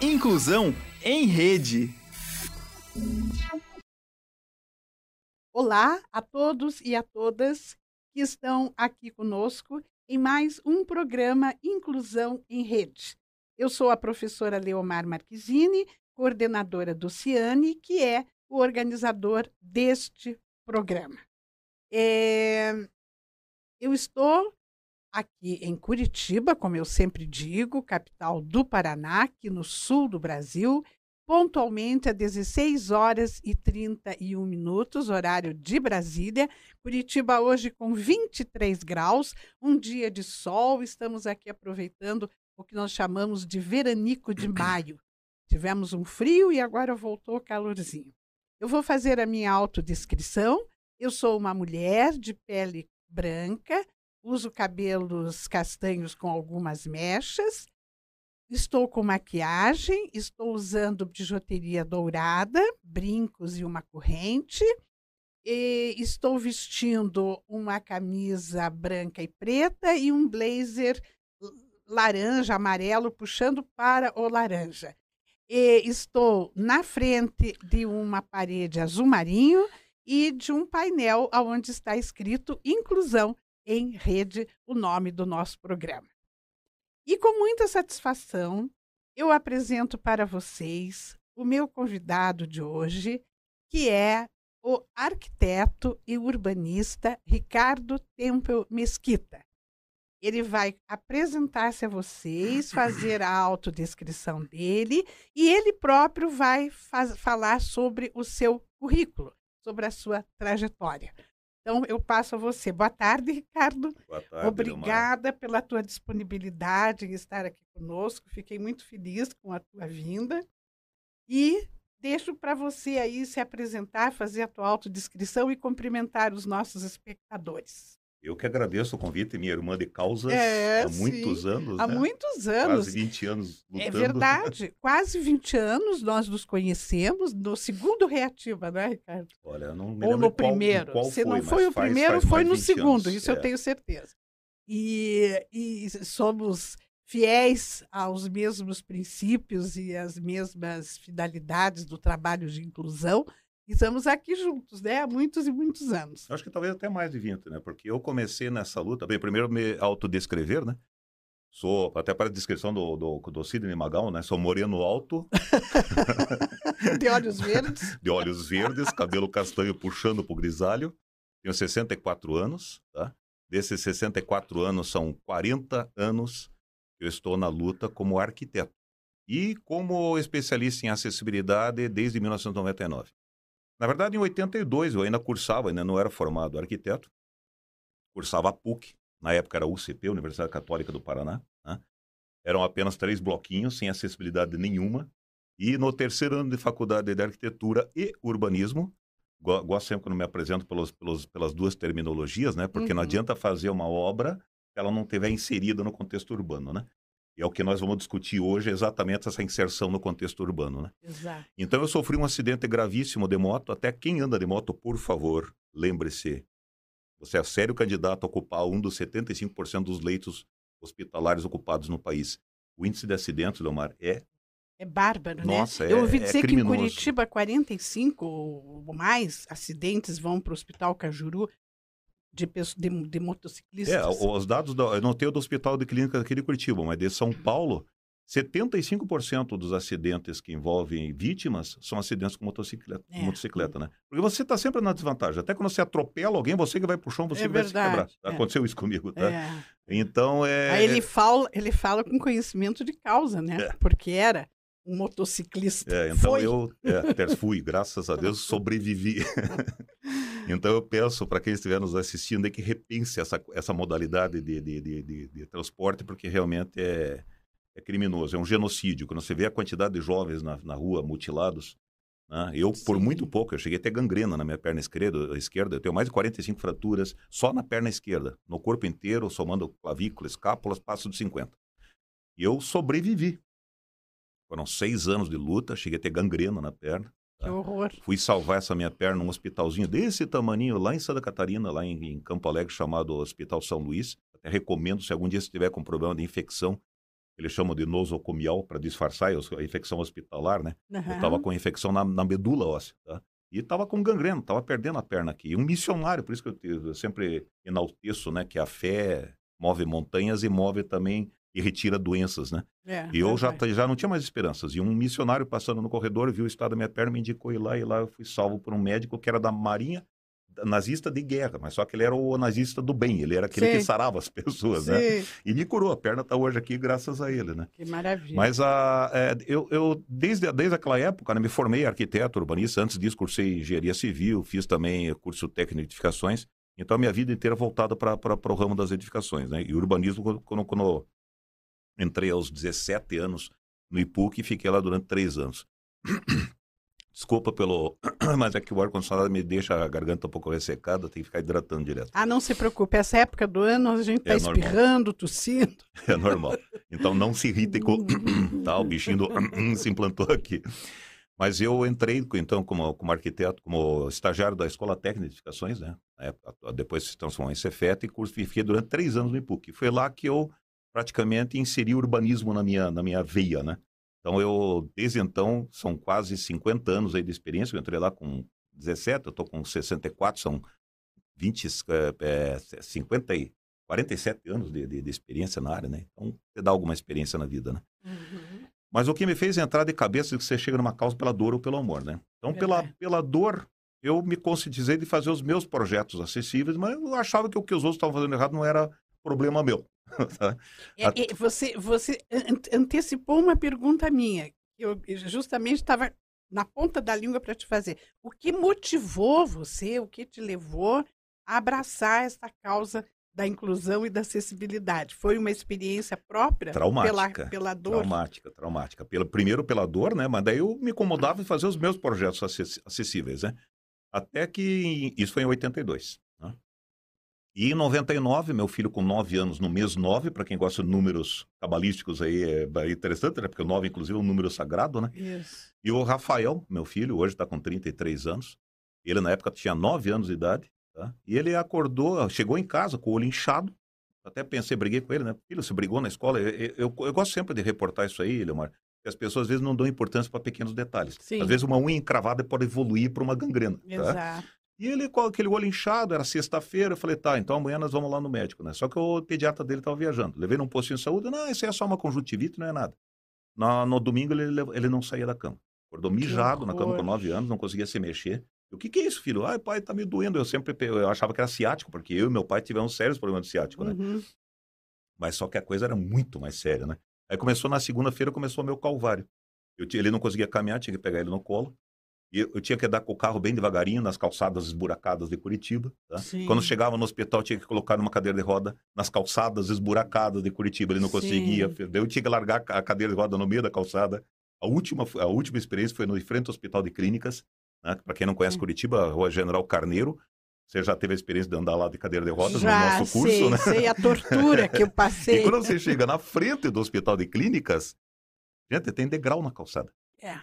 Inclusão em Rede. Olá a todos e a todas que estão aqui conosco em mais um programa Inclusão em Rede. Eu sou a professora Leomar Marquezine, coordenadora do CIANE, que é o organizador deste programa. É... Eu estou aqui em Curitiba, como eu sempre digo, capital do Paraná, aqui no sul do Brasil, pontualmente às 16 horas e 31 minutos, horário de Brasília. Curitiba hoje com 23 graus, um dia de sol. Estamos aqui aproveitando o que nós chamamos de veranico de maio. Tivemos um frio e agora voltou o calorzinho. Eu vou fazer a minha autodescrição. Eu sou uma mulher de pele branca, uso cabelos castanhos com algumas mechas, Estou com maquiagem, estou usando bijuteria dourada, brincos e uma corrente. E estou vestindo uma camisa branca e preta e um blazer laranja, amarelo, puxando para o laranja. E estou na frente de uma parede azul marinho e de um painel onde está escrito Inclusão em Rede, o nome do nosso programa. E com muita satisfação, eu apresento para vocês o meu convidado de hoje, que é o arquiteto e urbanista Ricardo Tempel Mesquita. Ele vai apresentar-se a vocês, fazer a autodescrição dele e ele próprio vai falar sobre o seu currículo, sobre a sua trajetória. Então, eu passo a você. Boa tarde, Ricardo. Boa tarde. Obrigada pela tua disponibilidade em estar aqui conosco. Fiquei muito feliz com a tua vinda. E deixo para você aí se apresentar, fazer a tua autodescrição e cumprimentar os nossos espectadores. Eu que agradeço o convite, minha irmã de causas, é, há muitos sim. anos. Há né? muitos anos. Quase 20 anos é lutando. É verdade, quase 20 anos nós nos conhecemos no segundo Reativa, não é, Ricardo? Olha, não me Ou no primeiro. Qual Se foi, não foi o faz, primeiro, faz foi no segundo, anos. isso é. eu tenho certeza. E, e somos fiéis aos mesmos princípios e às mesmas finalidades do trabalho de inclusão estamos aqui juntos, né? Há muitos e muitos anos. Acho que talvez até mais de 20, né? Porque eu comecei nessa luta, bem, primeiro me autodescrever, né? Sou, até para a descrição do, do, do Sidney Magal, né? Sou moreno alto. de olhos verdes. de olhos verdes, cabelo castanho puxando para o grisalho. Tenho 64 anos, tá? Desses 64 anos, são 40 anos que eu estou na luta como arquiteto. E como especialista em acessibilidade desde 1999. Na verdade, em 82 eu ainda cursava, ainda não era formado arquiteto, cursava a PUC, na época era UCP, Universidade Católica do Paraná. Né? Eram apenas três bloquinhos, sem acessibilidade nenhuma. E no terceiro ano de faculdade de arquitetura e urbanismo, gosto sempre quando me apresento pelos, pelos, pelas duas terminologias, né? Porque uhum. não adianta fazer uma obra se ela não estiver inserida no contexto urbano, né? E é o que nós vamos discutir hoje, exatamente essa inserção no contexto urbano, né? Exato. Então eu sofri um acidente gravíssimo de moto. Até quem anda de moto, por favor, lembre-se. Você é sério candidato a ocupar um dos 75% dos leitos hospitalares ocupados no país. O índice de acidentes, Leomar, é é bárbaro, Nossa, né? É, Eu ouvi dizer é que em Curitiba 45 ou mais acidentes vão para o Hospital Cajuru de, de, de motociclistas. É, os dados, da, eu não tenho do Hospital de Clínica aqui de Curitiba, mas de São Paulo, 75% dos acidentes que envolvem vítimas são acidentes com motocicleta, É. motocicleta né? Porque você está sempre na desvantagem. Até quando você atropela alguém, você que vai pro chão, você É vai se quebrar. é. Aconteceu isso comigo, tá? É. Então, é... Aí ele fala, ele fala com conhecimento de causa, né? É. Porque era um motociclista. É, então Foi. eu é, até fui, graças a Deus, sobrevivi. então eu peço para quem estiver nos assistindo aí que repense essa, essa modalidade de, de, de, de, transporte, porque realmente é, é criminoso, é um genocídio. Quando você vê a quantidade de jovens na, na rua mutilados, né? eu, por Sim. muito pouco, eu cheguei a ter gangrena na minha perna esquerda, esquerda, eu tenho mais de 45 fraturas só na perna esquerda. No corpo inteiro, somando clavícula, escápulas, passo de 50. E eu sobrevivi. Foram seis anos de luta, cheguei a ter gangrena na perna. Que horror. Fui salvar essa minha perna num hospitalzinho desse tamaninho lá em Santa Catarina, lá em, em Campo Alegre, chamado Hospital São Luís. Até recomendo, se algum dia você estiver com problema de infecção, eles chamam de nosocomial para disfarçar a infecção hospitalar, né? Uhum. Eu estava com infecção na, na medula óssea, tá? E estava com gangrena, estava perdendo a perna aqui. E um missionário, por isso que eu, eu, sempre enalteço, né? Que a fé move montanhas e move também e retira doenças, né? É, e eu já, já não tinha mais esperanças. E um missionário passando no corredor viu o estado da minha perna, me indicou ir lá, e lá eu fui salvo por um médico que era da Marinha nazista de guerra, mas só que ele era o nazista do bem, ele era aquele Sim. que sarava as pessoas, né? Sim, E me curou, a perna está hoje aqui graças a ele, né? que maravilha. Mas a, é, eu, eu desde, desde aquela época, né, me formei arquiteto urbanista, antes disso cursei engenharia civil, fiz também curso técnico de edificações, então a minha vida inteira voltada para o ramo das edificações, né? E urbanismo, quando, quando, quando entrei aos 17 anos no IPUC, fiquei lá durante três anos. Desculpa pelo. Mas é que o ar-condicionado me deixa a garganta um pouco ressecada, tem que ficar hidratando direto. Ah, não se preocupe, essa época do ano a gente está É normal. espirrando, tossindo. É normal. Então não se irritem com. tá, o bichinho do... se implantou aqui. Mas eu entrei, então, como, como arquiteto, como estagiário da Escola Técnica de Edificações, né? Época, depois se transformou em Cefet e curso, fiquei durante três anos no IPUC. Foi lá que eu praticamente inseri urbanismo na minha, na minha veia, né? Então, eu, desde então, são quase 50 anos aí de experiência. Eu entrei lá com 17, eu estou com 64, são 20, é, 50 e 47 anos de, de, de, experiência na área, né? Então, você dá alguma experiência na vida, né? Uhum. Mas o que me fez entrar de cabeça é que você chega numa causa pela dor ou pelo amor, né? Então, pela, pela dor, eu me conscientizei de fazer os meus projetos acessíveis, mas eu achava que o que os outros estavam fazendo errado não era problema meu. é, você, você antecipou uma pergunta minha. Eu justamente estava na ponta da língua para te fazer. O que motivou você, o que te levou a abraçar essa causa da inclusão e da acessibilidade? Foi uma experiência própria? Traumática. Pela, pela dor? Traumática, traumática. Pela, primeiro pela dor, né? Mas daí eu me incomodava em fazer os meus projetos acessíveis, né? Até que isso foi em 82. E em 99, meu filho com 9 anos, no mês 9, para quem gosta de números cabalísticos aí, é interessante, né? Porque o 9, inclusive, é um número sagrado, né? Isso. E o Rafael, meu filho, hoje está com 33 anos. Ele, na época, tinha 9 anos de idade. Tá? E ele acordou, chegou em casa com o olho inchado. Até pensei, briguei com ele, né? Filho, você brigou na escola? Eu, eu, eu, eu gosto sempre de reportar isso aí, Leomar. Porque as pessoas às vezes não dão importância para pequenos detalhes. Sim. Às vezes uma unha encravada pode evoluir para uma gangrena. Tá? E ele com aquele olho inchado, era sexta-feira, eu falei, tá, então amanhã nós vamos lá no médico, né? Só que o pediatra dele estava viajando. Levei num postinho de saúde, não, isso aí é só uma conjuntivite, não é nada. No, no domingo ele, ele não saía da cama. Acordou mijado na cama com nove anos, não conseguia se mexer. O que, que é isso, filho? Ai, pai, tá me doendo. Eu sempre eu achava que era ciático, porque eu e meu pai tivemos sérios problemas de ciático, né? Uhum. Mas só que a coisa era muito mais séria, né? Aí começou na segunda-feira, começou o meu calvário. Eu, ele não conseguia caminhar, tinha que pegar ele no colo. E eu, eu tinha que andar com o carro bem devagarinho nas calçadas esburacadas de Curitiba. Tá? Quando chegava no hospital, tinha que colocar numa cadeira de roda nas calçadas esburacadas de Curitiba. Ele não conseguia. Sim. Eu tinha que largar a cadeira de roda no meio da calçada. A última, a última experiência foi no frente ao Hospital de Clínicas. Né? Para quem não conhece. Curitiba, Rua General Carneiro. Você já teve a experiência de andar lá de cadeira de rodas já, no nosso curso, sei, né? sei a tortura que eu passei. e quando você chega na frente do Hospital de Clínicas, gente, tem degrau na calçada. É.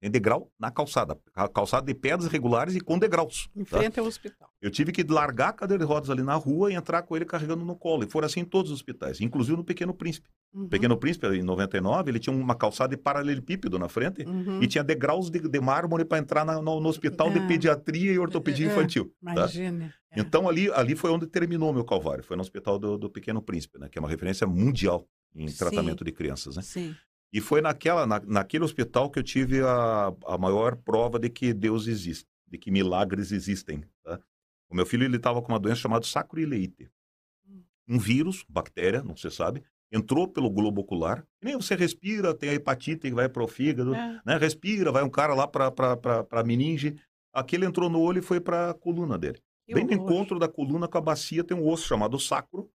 Tem degrau na calçada. Calçada de pedras regulares e com degraus. Em frente tá? ao hospital. Eu tive que largar a cadeira de rodas ali na rua e entrar com ele carregando no colo. E foram assim em todos os hospitais, inclusive no Pequeno Príncipe. Uhum. Pequeno Príncipe, em 99, ele tinha uma calçada de paralelepípedo na frente uhum. e tinha degraus de, de mármore para entrar na, no, no, hospital é. de pediatria e ortopedia é. infantil. Imagina. Tá? É. Então ali, ali foi onde terminou meu calvário. Foi no hospital do, do Pequeno Príncipe, né? que é uma referência mundial em Sim. tratamento de crianças. Né? Sim. E foi naquela, na, naquele hospital que eu tive a, a maior prova de que Deus existe, de que milagres existem. Tá? O meu filho ele estava com uma doença chamada sacroileite. Um vírus, bactéria, não se sabe, entrou pelo globo ocular. E nem você respira, tem a hepatite que vai para o fígado, É. né? respira, vai um cara lá para a meninge. Aquele entrou no olho e foi para a coluna dele. Que Bem no encontro da coluna com a bacia tem um osso chamado sacro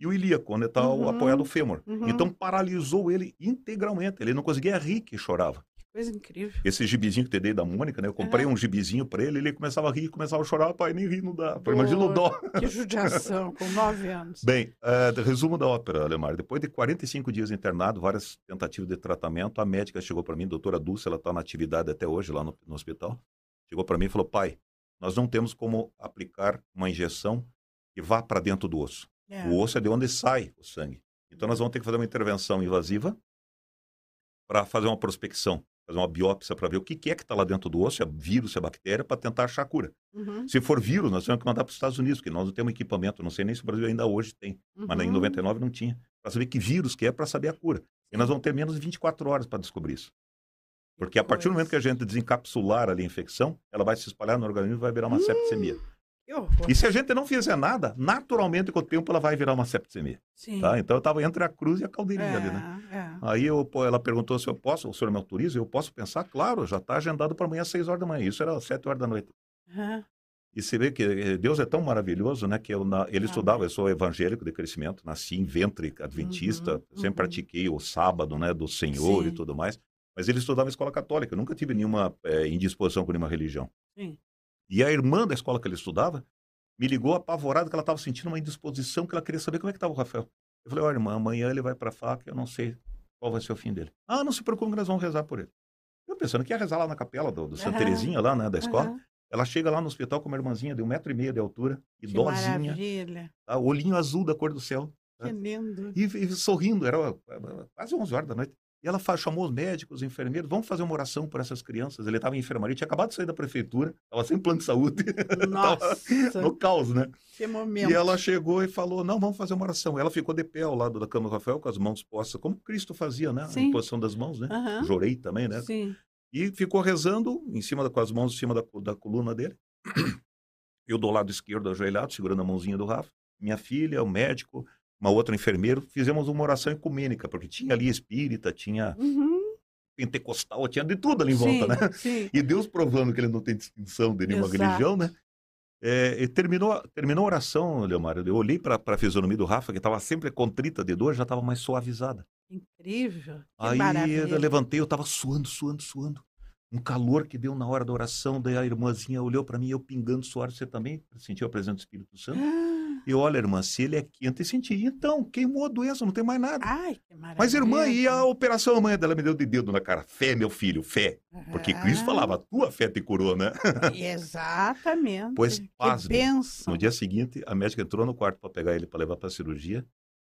e o ilíaco, onde está Uhum, apoiado o fêmur. uhum. Então paralisou ele integralmente. Ele não conseguia rir que chorava. Coisa incrível. Esse gibizinho que eu te dei da Mônica, né? Eu comprei Aham. um gibizinho para ele, ele começava a rir, começava a chorar, pai, nem rir não dá. Pô, Imagina o dó. Que judiação, com nove anos. Bem, eh, resumo da ópera, Lemar. Depois de 45 dias internado, várias tentativas de tratamento, a médica chegou para mim, doutora Dulce, ela está na atividade até hoje lá no, no hospital. Chegou para mim e falou: pai, nós não temos como aplicar uma injeção que vá para dentro do osso. É. O osso é de onde sai o sangue. Então nós vamos ter que fazer uma intervenção invasiva para fazer uma prospecção, fazer uma biópsia para ver o que, que é que está lá dentro do osso, se é vírus, se é bactéria, para tentar achar a cura. Uhum. Se for vírus, nós temos que mandar para os Estados Unidos, porque nós não temos equipamento, não sei nem se o Brasil ainda hoje tem, mas em Uhum. 99 não tinha, para saber que vírus que é, para saber a cura. E nós vamos ter menos de 24 horas para descobrir isso. Porque a partir do momento que a gente desencapsular ali a infecção, ela vai se espalhar no organismo e vai virar uma septicemia. E se a gente não fizer nada, naturalmente com o tempo ela vai virar uma septicemia. Sim. Tá? Então eu estava entre a cruz e a caldeirinha ali, né? É, é. Aí eu, ela perguntou se eu posso, o senhor me autoriza? Eu posso pensar? Claro, já está agendado para amanhã às 6 horas da manhã. Isso era às 7 horas da noite. Aham. E você vê que eh, Deus é tão maravilhoso, né? Que eu, na, ele Amém. estudava, eu sou evangélico de crescimento, nasci em ventre adventista, Uhum, sempre uhum. pratiquei o sábado, né? Do Senhor e Sim. tudo mais. Mas ele estudava em escola católica, eu nunca tive nenhuma eh, indisposição com nenhuma religião. Sim. E a irmã da escola que ele estudava me ligou apavorada que ela estava sentindo uma indisposição, que ela queria saber como é que estava o Rafael. Eu falei, olha, irmã, amanhã ele vai para a faca, eu não sei qual vai ser o fim dele. Ah, não se preocupe, nós vamos rezar por ele. Eu pensando que ia rezar lá na capela do, do Santa. Terezinha, lá, né, da escola. Aham. Ela chega lá no hospital com uma irmãzinha de um metro e meio de altura, idosinha, maravilha. tá? olhinho azul da cor do céu, Que lindo. e, e sorrindo, era eh, quase 11 horas da noite. E ela fa- chamou os médicos, os enfermeiros, vamos fazer uma oração por essas crianças. Ele estava em enfermaria, tinha acabado de sair da prefeitura, estava sem plano de saúde, Nossa, no caos, né? que momento. E ela chegou e falou: Não, vamos fazer uma oração. Ela ficou de pé ao lado da cama do Rafael, com as mãos postas, como Cristo fazia, né? Sim. A posição das mãos, né? Aham. Jorei também, né? Sim. E ficou rezando em cima da- com as mãos em cima da, da coluna dele. Eu do lado esquerdo ajoelhado, segurando a mãozinha do Rafa. Minha filha, o médico, uma outra enfermeiro, fizemos uma oração ecumênica, porque tinha ali espírita, tinha Uhum. pentecostal, tinha de tudo ali em sim, volta, né? Sim. E Deus provando que ele não tem distinção de nenhuma Exato. religião, né? É, e terminou, terminou a oração, Leomar. Eu olhei para a fisionomia do Rafa, que estava sempre contrita de dor, já estava mais suavizada. Incrível. Aí maravilha. eu levantei, eu estava suando, suando, suando. Um calor que deu na hora da oração, daí a irmãzinha olhou para mim, eu pingando suor, você também sentiu a presença do Espírito Santo? E olha, irmã, se ele é quente, eu senti. Então, queimou a doença, não tem mais nada. Ai, que maravilha. Mas, irmã, e a operação? A mãe dela me deu de dedo na cara. Fé, meu filho, fé. Porque Cristo Ah, falava, a tua fé te curou, né? Exatamente. Pois, pasme, bênção. No dia seguinte, a médica entrou no quarto para pegar ele para levar para cirurgia.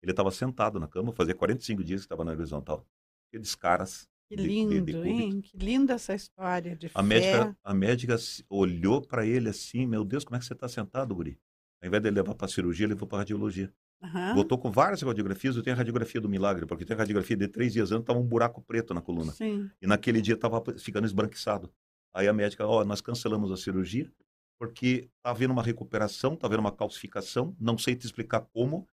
Ele estava sentado na cama, fazia 45 dias que estava na horizontal. Aqueles caras. Que de- de- de lindo, cúbito. hein? Que linda essa história de A fé. médica, a médica olhou para ele assim: Meu Deus, como é que você está sentado, Guri? Ao invés de ele levar para cirurgia, ele levou para radiologia. Aham. Voltou com várias radiografias. Eu tenho a radiografia do milagre, porque tem a radiografia de três dias antes, estava um buraco preto na coluna. Sim. E naquele dia estava ficando esbranquiçado. Aí a médica, ó, nós cancelamos a cirurgia, porque está havendo uma recuperação, está havendo uma calcificação, não sei te explicar como,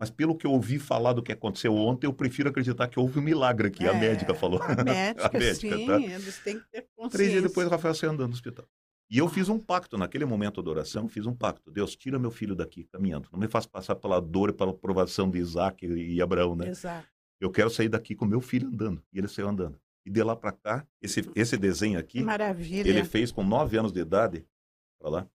mas pelo que eu ouvi falar do que aconteceu ontem, eu prefiro acreditar que houve um milagre aqui, a É, médica falou. A médica, A médica, sim, tá? eles têm que ter consciência. Três dias depois, o Rafael saiu andando no hospital. E eu fiz um pacto, naquele momento da oração, fiz um pacto. Deus, tira meu filho daqui, caminhando. Não me faça passar pela dor e pela provação de Isaac e Abraão, né? Exato. Eu quero sair daqui com meu filho andando. E ele saiu andando. E de lá para cá, esse, esse desenho aqui, maravilha. ele fez com nove anos de idade. Pra lá.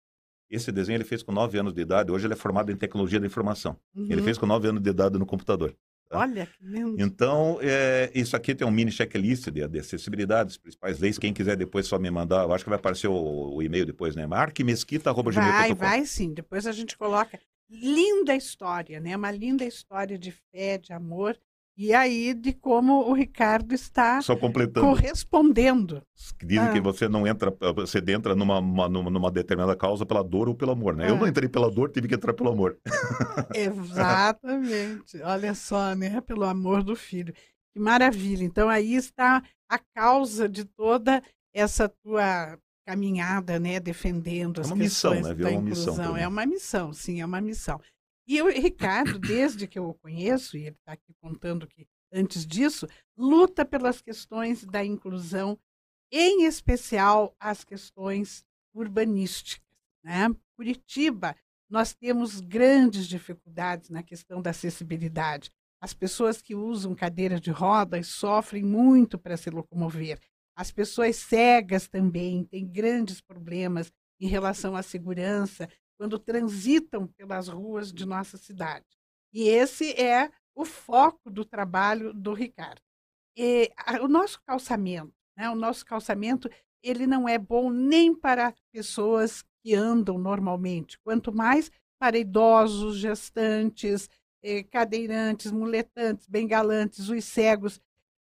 Esse desenho ele fez com nove anos de idade. Hoje ele é formado em tecnologia da informação. Ele Uhum. fez com nove anos de idade no computador. Tá? Olha que lindo. Então, é, isso aqui tem um mini checklist de, de acessibilidade, as principais leis. Quem quiser depois só me mandar, eu acho que vai aparecer o, o e-mail depois, né? marquemesquita.gmail.com. Vai, vai sim. Depois a gente coloca. Linda história, né? Uma linda história de fé, de amor. E aí, de como o Ricardo está Só completando. correspondendo. Dizem Ah. que você não entra, você entra numa, uma- numa, numa determinada causa pela dor ou pelo amor, né? Eu Ah. não entrei pela dor, tive que entrar pelo amor. Exatamente. Olha só, né? Pelo amor do filho. Que maravilha. Então, aí está a causa de toda essa tua caminhada, né? Defendendo É as uma missão, questões né? da Virou uma missão inclusão. É uma missão, sim, é uma missão. E o Ricardo, desde que eu o conheço, e ele está aqui contando que antes disso, luta pelas questões da inclusão, em especial as questões urbanísticas. Né? Curitiba, nós temos grandes dificuldades na questão da acessibilidade. As pessoas que usam cadeira de rodas sofrem muito para se locomover. As pessoas cegas também têm grandes problemas em relação à segurança quando transitam pelas ruas de nossa cidade. E esse é o foco do trabalho do Ricardo. E a- o nosso calçamento, né, o nosso calçamento, ele não é bom nem para pessoas que andam normalmente, quanto mais para idosos, gestantes, eh, cadeirantes, muletantes, bengalantes, os cegos.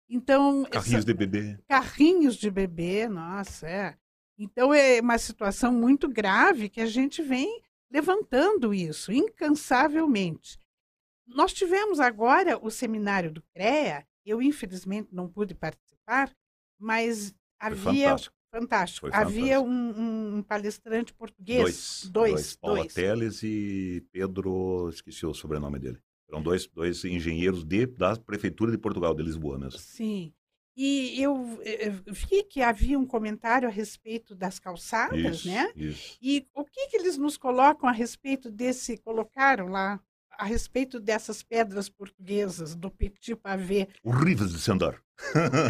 Então, Carrinhos essa- de bebê. carrinhos de bebê, nossa, é. Então é uma situação muito grave que a gente vem levantando isso incansavelmente. Nós tivemos agora o seminário do CREA, eu infelizmente não pude participar, mas havia fantástico. fantástico. Havia fantástico. um, um palestrante português, Dois. dois, Paula dois. Teles e Pedro, esqueci o sobrenome dele. Eram dois, dois engenheiros de, da Prefeitura de Portugal, de Lisboa mesmo. Sim. E eu eh, vi que havia um comentário a respeito das calçadas, Isso, né? isso. E o que, que eles nos colocam a respeito desse, colocaram lá, a respeito dessas pedras portuguesas, do petit pavé? Horríveis de se andar.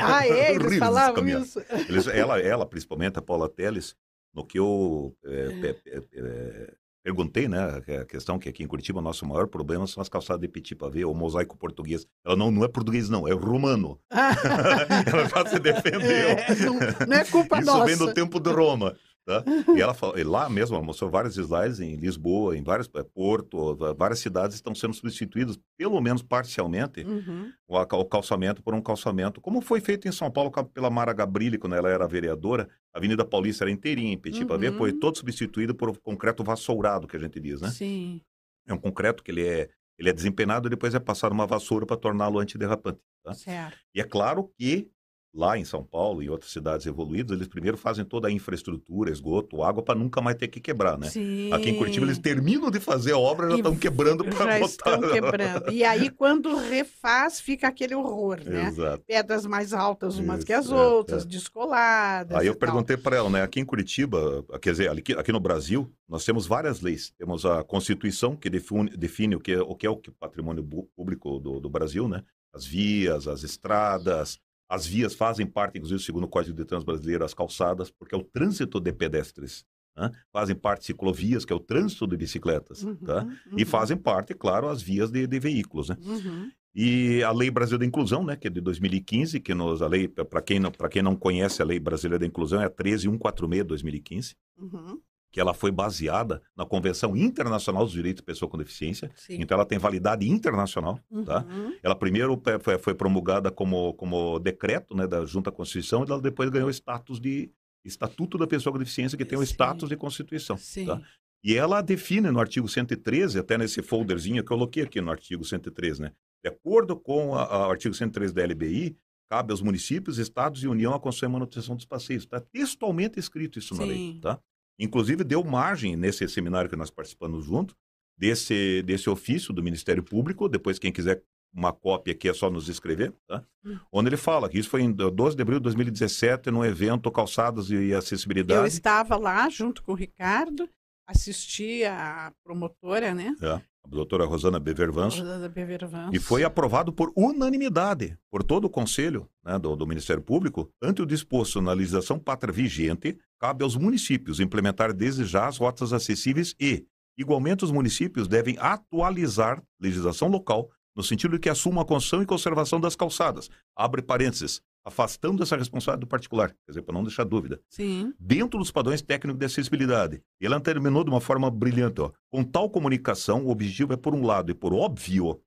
Ah, é? Eles falavam isso? Eles- ela, ela, principalmente, a Paula Teles, no que eu é, pe- pe- é, perguntei, né, é a questão que aqui em Curitiba o nosso maior problema são as calçadas de petit pavé, ou mosaico português. Ela não, não é português, não, é romano. ela já se defendeu. É, não, não é culpa Isso nossa. vem do tempo de Roma. Tá? E ela fala, e lá mesmo, ela mostrou vários slides em Lisboa, em vários, eh, Porto, várias cidades estão sendo substituídas, pelo menos parcialmente, Uhum. o, o calçamento por um calçamento, como foi feito em São Paulo pela Mara Gabrilli, quando ela era vereadora, a Avenida Paulista era inteirinha em Petit Uhum. foi todo substituído por concreto vassourado, que a gente diz, né? Sim. É um concreto que ele é, ele é desempenado e depois é passado uma vassoura para torná-lo antiderrapante. Tá? Certo. E é claro que lá em São Paulo e outras cidades evoluídas, eles primeiro fazem toda a infraestrutura, esgoto, água, para nunca mais ter que quebrar, né? Sim. Aqui em Curitiba eles terminam de fazer a obra e já estão quebrando para botar. estão quebrando. E aí, quando refaz, fica aquele horror, né? Exato. Pedras mais altas umas Isso, que as é, outras, é. descoladas. Aí eu tal. perguntei para ela, né? Aqui em Curitiba, quer dizer, aqui, aqui no Brasil, nós temos várias leis. Temos a Constituição, que define, define o, que é, o que é o patrimônio público do, do Brasil, né? As vias, as estradas. As vias fazem parte, inclusive, segundo o Código de Trânsito Brasileiro, as calçadas, porque é o trânsito de pedestres. né? Fazem parte ciclovias, que é o trânsito de bicicletas. Uhum, Tá? E uhum, fazem parte, claro, as vias de, de veículos, né? uhum. E a Lei Brasileira da Inclusão, né, que é de 2015, que nos, a lei, para quem, não- quem não conhece a Lei Brasileira da Inclusão, é a 13146 de 2015, Uhum. Que ela foi baseada na Convenção Internacional dos Direitos de Pessoa com Deficiência. Sim. Então ela tem validade internacional, tá? Uhum. Ela primeiro foi, promulgada como, como decreto, né, da Junta Constituição, e ela depois ganhou status de Estatuto da Pessoa com Deficiência, que tem o Sim. status de Constituição. Sim. Tá? E ela define no artigo 113, até nesse folderzinho que eu coloquei aqui no artigo 113, né? De acordo com o artigo 113 da LBI, cabe aos municípios, estados e União a construção e manutenção dos passeios. Está textualmente escrito isso na lei, Sim. tá? Inclusive deu margem nesse seminário que nós participamos junto, desse, desse ofício do Ministério Público, depois quem quiser uma cópia aqui é só nos escrever, tá? Hum. Onde ele fala que isso foi em 12 de abril de 2017, num evento Calçados e Acessibilidade. Eu estava lá junto com o Ricardo, assisti a promotora, né? É, a doutora Rosana Bevervanso. Rosana Bevervanço. E foi aprovado por unanimidade por todo o Conselho né, do, do Ministério Público. Ante o disposto na legislação pátria vigente, cabe aos municípios implementar desde já as rotas acessíveis e, igualmente, os municípios devem atualizar legislação local no sentido de que assumam a construção e conservação das calçadas. Abre parênteses, afastando essa responsabilidade do particular, quer dizer, para não deixar dúvida Sim. dentro dos padrões técnicos de acessibilidade. E ela terminou de uma forma brilhante. Ó. Com tal comunicação, o objetivo é, por um lado, e por óbvio,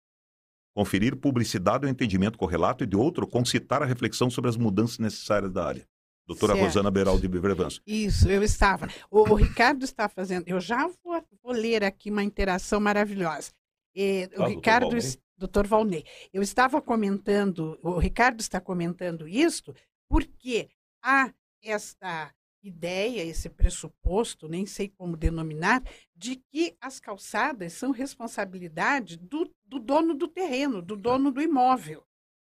conferir publicidade ao entendimento correlato e, de outro, concitar a reflexão sobre as mudanças necessárias da área. Doutora Certo. Rosana Beraldi Bevervanso. Isso, eu estava. O, o Ricardo está fazendo. Eu já vou, vou ler aqui uma interação maravilhosa. O Ah, doutor Ricardo, Valnei. Doutor Valnei, eu estava comentando, o Ricardo está comentando isto, porque há esta ideia, esse pressuposto, nem sei como denominar, de que as calçadas são responsabilidade do, do dono do terreno, do dono do imóvel.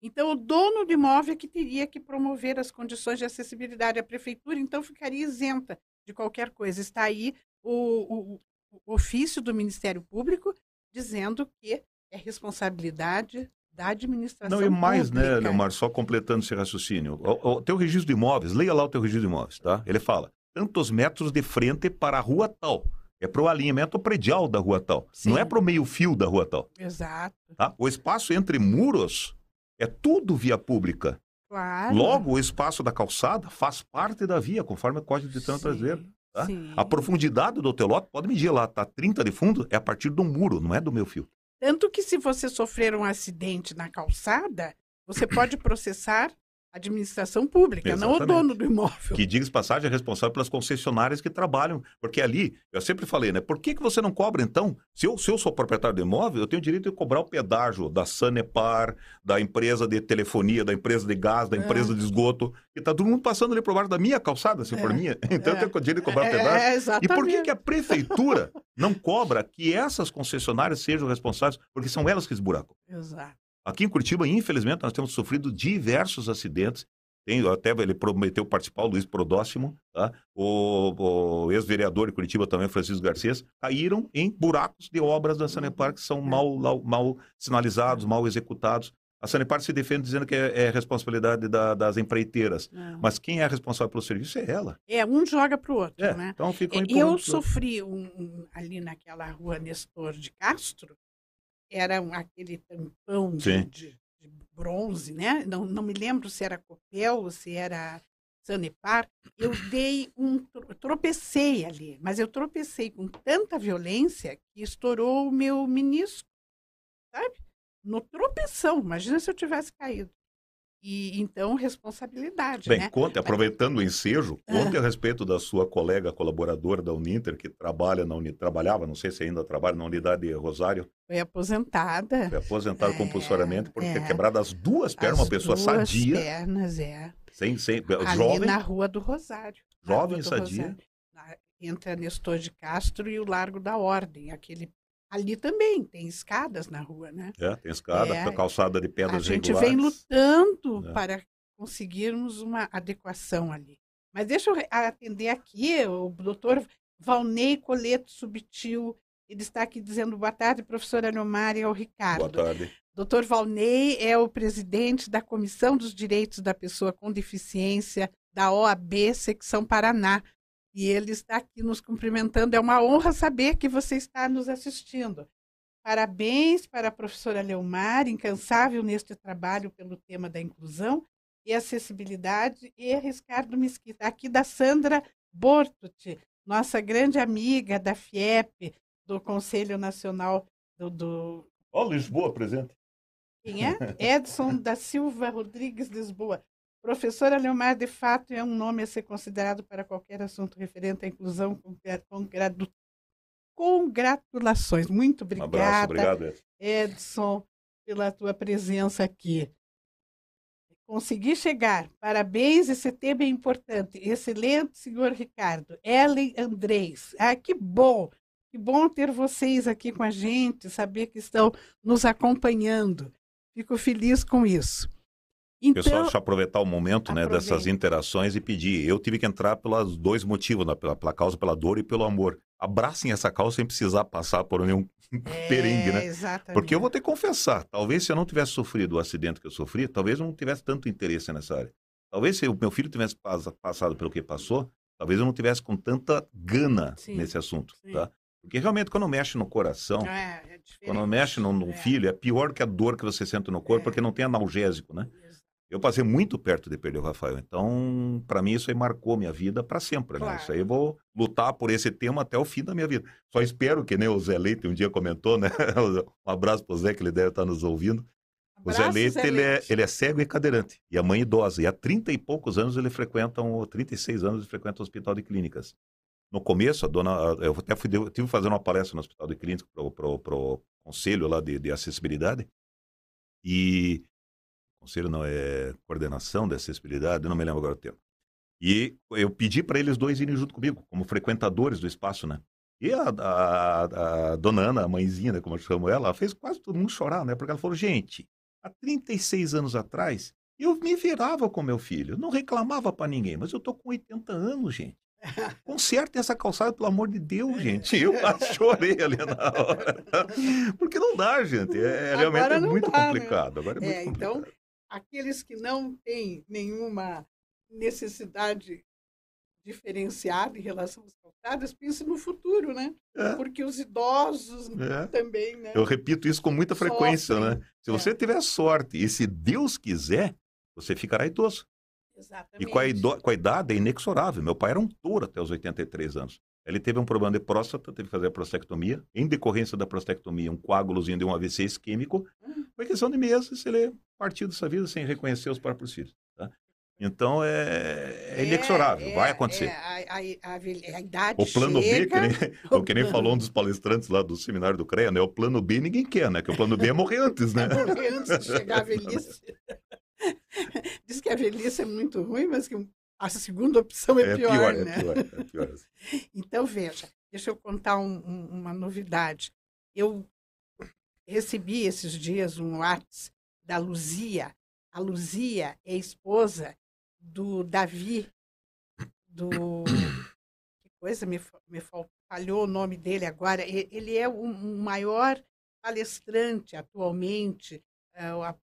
Então, o dono do imóvel é que teria que promover as condições de acessibilidade. A prefeitura, então, ficaria isenta de qualquer coisa. Está aí o, o- o ofício do Ministério Público dizendo que é responsabilidade da administração Não, e mais, né, pública. Leomar, só completando esse raciocínio. O, o teu registro de imóveis, leia lá o teu registro de imóveis, tá? Ele fala, tantos metros de frente para a rua tal. É para o alinhamento predial da rua tal. Sim. Não é para o meio-fio da rua tal. Exato, Tá? O espaço entre muros é tudo via pública. claro. Logo, o espaço da calçada faz parte da via, conforme o Código de Trânsito Brasileiro. tá? sim. A profundidade do teu lote, pode medir lá, tá 30 de fundo, é a partir do muro, não é do meu fio. Tanto que se você sofrer um acidente na calçada, você pode processar administração pública, não o Exatamente. dono do imóvel. Que, diga passagem, é responsável pelas concessionárias que trabalham. Porque ali, eu sempre falei, né? Por que, que você não cobra, então? Se eu, se eu sou proprietário do imóvel, eu tenho direito de cobrar o pedágio da Sanepar, da empresa de telefonia, da empresa de gás, da É. empresa de esgoto. E tá todo mundo passando ali por baixo da minha calçada, se for É. minha. Então É. eu tenho direito de cobrar o É, pedágio. E exatamente. por que, que a prefeitura não cobra que essas concessionárias sejam responsáveis? Porque são elas que esburacam. Exato. Aqui em Curitiba, infelizmente, nós temos sofrido diversos acidentes. Tem, até ele prometeu participar, o Luiz Prodóximo, tá? o, o ex-vereador de Curitiba também, Francisco Garcês, caíram em buracos de obras da Sanepar que são mal, mal, mal sinalizados, mal executados. A Sanepar se defende dizendo que é, é responsabilidade da- das empreiteiras. Não. Mas quem é responsável pelo serviço é ela. É, um joga para o outro, É, né? Então fica um Eu sofri um, um- ali naquela rua Nestor de Castro, era um- aquele tampão de, de- bronze, né? Não, não me lembro se era Copel ou se era Sanepar. Eu dei um. tro- Tropecei ali, mas eu tropecei com tanta violência que estourou o meu menisco, sabe? No tropeção. Imagina se eu tivesse caído. E então, responsabilidade, Bem, né? conte, aproveitando o ensejo, Ah. conte a respeito da sua colega colaboradora da Uninter, que trabalha na Uni, trabalhava, não sei se ainda trabalha na unidade de Rosário, Foi aposentada. foi aposentada É, compulsoriamente por ter é. quebrado as duas pernas, As uma pessoa duas sadia, pernas, é. sem, sem, Ali jovem, na Rua do Rosário. Jovem, do sadia. Rosário. Entre a Nestor de Castro e o Largo da Ordem. Aquele... Ali também tem escadas na rua, né? é, tem escada, É. calçada de A pedras gente regulares. vem lutando É. para conseguirmos uma adequação ali. Mas deixa eu atender aqui o doutor Valnei Coleto Subtil. Ele está aqui dizendo boa tarde, professora Leomar e ao Ricardo. Boa tarde. Dr. Valnei é o presidente da Comissão dos Direitos da Pessoa com Deficiência da OAB Secção Paraná. E ele está aqui nos cumprimentando. É uma honra saber que você está nos assistindo. Parabéns para a professora Leomar, incansável neste trabalho pelo tema da inclusão e acessibilidade, e Riscardo Mesquita, aqui da Sandra Bortucci, nossa grande amiga da FIEP, do Conselho Nacional do, do Ó, Lisboa presente. quem é? Edson da Silva Rodrigues Lisboa. Professora Leomar, de fato, é um nome a ser considerado para qualquer assunto referente à inclusão. Congratulações. Muito Um abraço, obrigada, obrigado. Edson. Edson, pela tua presença aqui. Consegui chegar. Parabéns, esse tema é importante. Excelente, senhor Ricardo. Ellen Andrés. Ah, que bom. Que bom ter vocês aqui com a gente, saber que estão nos acompanhando. Fico feliz com isso. Então, Pessoal, deixa eu aproveitar o momento né, Aproveita. dessas interações e pedir. Eu tive que entrar pelos dois motivos, né, pela, pela causa, pela dor e pelo amor. Abracem essa causa sem precisar passar por nenhum perrengue, né? É, Exatamente. Porque eu vou ter que confessar, talvez se eu não tivesse sofrido o acidente que eu sofri, talvez eu não tivesse tanto interesse nessa área. Talvez se o meu filho tivesse pas- passado pelo que passou, talvez eu não tivesse com tanta gana Sim, nesse assunto, sim. tá? Porque realmente quando mexe no coração, É, é quando mexe no, no É. filho, é pior que a dor que você sente no corpo, É. porque não tem analgésico, né? Eu passei muito perto de perder o Rafael, então para mim isso aí marcou minha vida para sempre, né? Claro. Isso aí eu vou lutar por esse tema até o fim da minha vida. Só espero que nem o Zé Leite um dia comentou, né? Um abraço pro Zé que ele deve estar nos ouvindo. O Zé Leite, Zé ele, é, Leite. ele é cego e cadeirante. E a mãe idosa. E há 30 e poucos anos ele frequenta, um, 36 anos ele frequenta o hospital de clínicas. No começo, a dona, eu até fui, eu tive fazendo uma palestra no hospital de clínicas pro, pro conselho lá de, de acessibilidade. E, conselho não, é coordenação de acessibilidade, eu não me lembro agora o termo. E eu pedi para eles dois irem junto comigo, como frequentadores do espaço, né? E a, a, a dona Ana, a mãezinha, né, como eu chamo ela, ela fez quase todo mundo chorar, né? Porque ela falou, gente, há 36 anos atrás, eu me virava com meu filho, não reclamava para ninguém, mas eu tô com 80 anos, gente. Consertem essa calçada, pelo amor de Deus, gente. Eu quase chorei ali na hora. Porque não dá, gente. É, realmente é não muito dá, né? complicado. Agora é muito É, então, complicado. Aqueles que não têm nenhuma necessidade diferenciada em relação às calçadas, pensem no futuro, né? É. Porque os idosos É. também, né? Eu repito isso com muita frequência, Sofrem. né? Se você É. tiver sorte e se Deus quiser, você ficará idoso. E Exatamente. com a, com a idade é inexorável. Meu pai era um touro até os 83 anos. Ele teve um problema de próstata, teve que fazer a prostectomia. Em decorrência da prostectomia, um coágulozinho de um AVC isquêmico. Hum. Foi questão de meses, ele partiu dessa vida sem reconhecer os próprios filhos. Tá? Então, é, é inexorável, É, vai é, acontecer. é, a, a- a idade O plano chega, B, que nem, o que nem falou um dos palestrantes lá do seminário do CREA, né? O plano B ninguém quer, né? Que o plano B é morrer antes, né? morrer antes de chegar à velhice. Diz que a velhice é muito ruim, mas que a segunda opção é, É pior, pior, né? é pior, é pior. Então, veja, deixa eu contar um- um- uma novidade. Eu recebi esses dias um WhatsApp da Luzia. A Luzia é esposa do Davi, do. Que coisa, me, me fal- falhou o nome dele agora. Ele é o maior palestrante atualmente, é, a-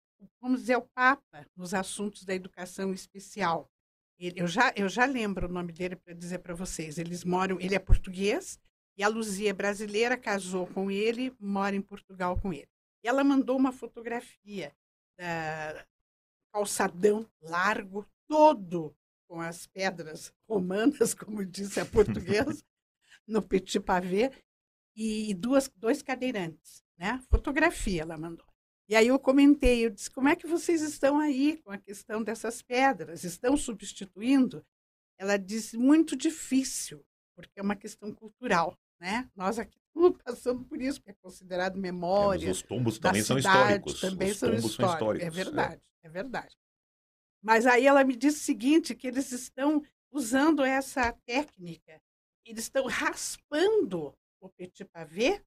vamos dizer, o Papa nos assuntos da educação especial. Eu, já, eu já lembro o nome dele para dizer para vocês. Eles moram, ele é português e a Luzia é brasileira, casou com ele, mora em Portugal com ele. E ela mandou uma fotografia da calçadão largo, todo com as pedras romanas, como disse a portuguesa, no Petit Pavé, e duas, dois cadeirantes, né? Fotografia ela mandou. E aí eu comentei, eu disse, como é que vocês estão aí com a questão dessas pedras? Estão substituindo? Ela disse, muito difícil, porque é uma questão cultural, né? Nós aqui estamos passando por isso, que é considerado É, memória. mas os tombos também são cidade históricos. Também os são tombos históricos. são históricos. É verdade, é. verdade. Mas aí ela me disse o seguinte, que eles estão usando essa técnica, eles estão raspando o petit pavé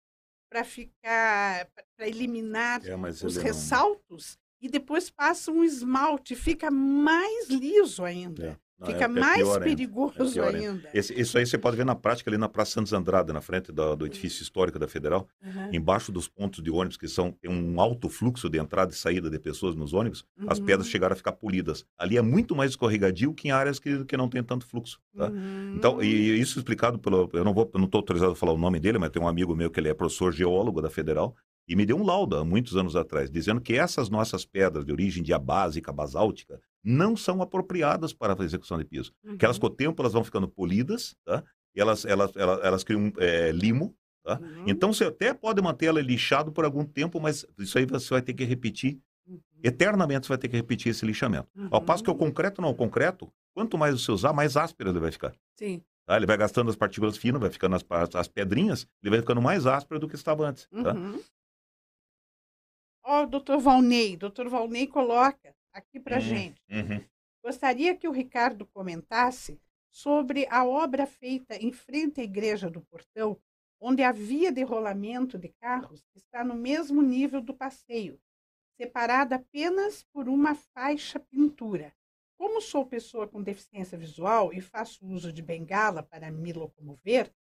para ficar, para eliminar É, os ele não- ressaltos e depois passa um esmalte, fica mais liso ainda. Não, Fica é- é mais perigoso É pior ainda. ainda. Esse- isso aí você pode ver na prática ali na Praça Santos Andrade, na frente da- do edifício histórico da Federal. Aham. Embaixo dos pontos de ônibus, que são tem um alto fluxo de entrada e saída de pessoas nos ônibus, as Uhum. pedras chegaram a ficar polidas. Ali é muito mais escorregadio que em áreas que, que não tem tanto fluxo. Tá? Uhum. Então, e isso explicado pelo. Eu não vou, eu não estou autorizado a falar o nome dele, mas tem um amigo meu que ele é professor geólogo da Federal e me deu um laudo há muitos anos atrás, dizendo que essas nossas pedras de origem diabásica, basáltica, não são apropriadas para a execução de piso. Que elas, Uhum. com o tempo, elas vão ficando polidas, tá? Elas, elas, elas, elas criam é, limo, tá? Uhum. Então, você até pode manter ela lixado por algum tempo, mas isso aí você vai ter que repetir. Uhum. Eternamente você vai ter que repetir esse lixamento. Ao passo que o Uhum. concreto não, o concreto, quanto mais você usar, mais áspero ele vai ficar. Sim. Tá? Ele vai gastando as partículas finas, vai ficando as, as, as pedrinhas, ele vai ficando mais áspero do que estava antes. Tá? Uhum. Ó, o doutor Valnei, doutor Valnei coloca aqui para Uhum. gente. Uhum. Gostaria que o Ricardo comentasse sobre a obra feita em frente à Igreja do Portão, onde a via de rolamento de carros está no mesmo nível do passeio, separada apenas por uma faixa pintura. Como sou pessoa com deficiência visual e faço uso de bengala para me locomover,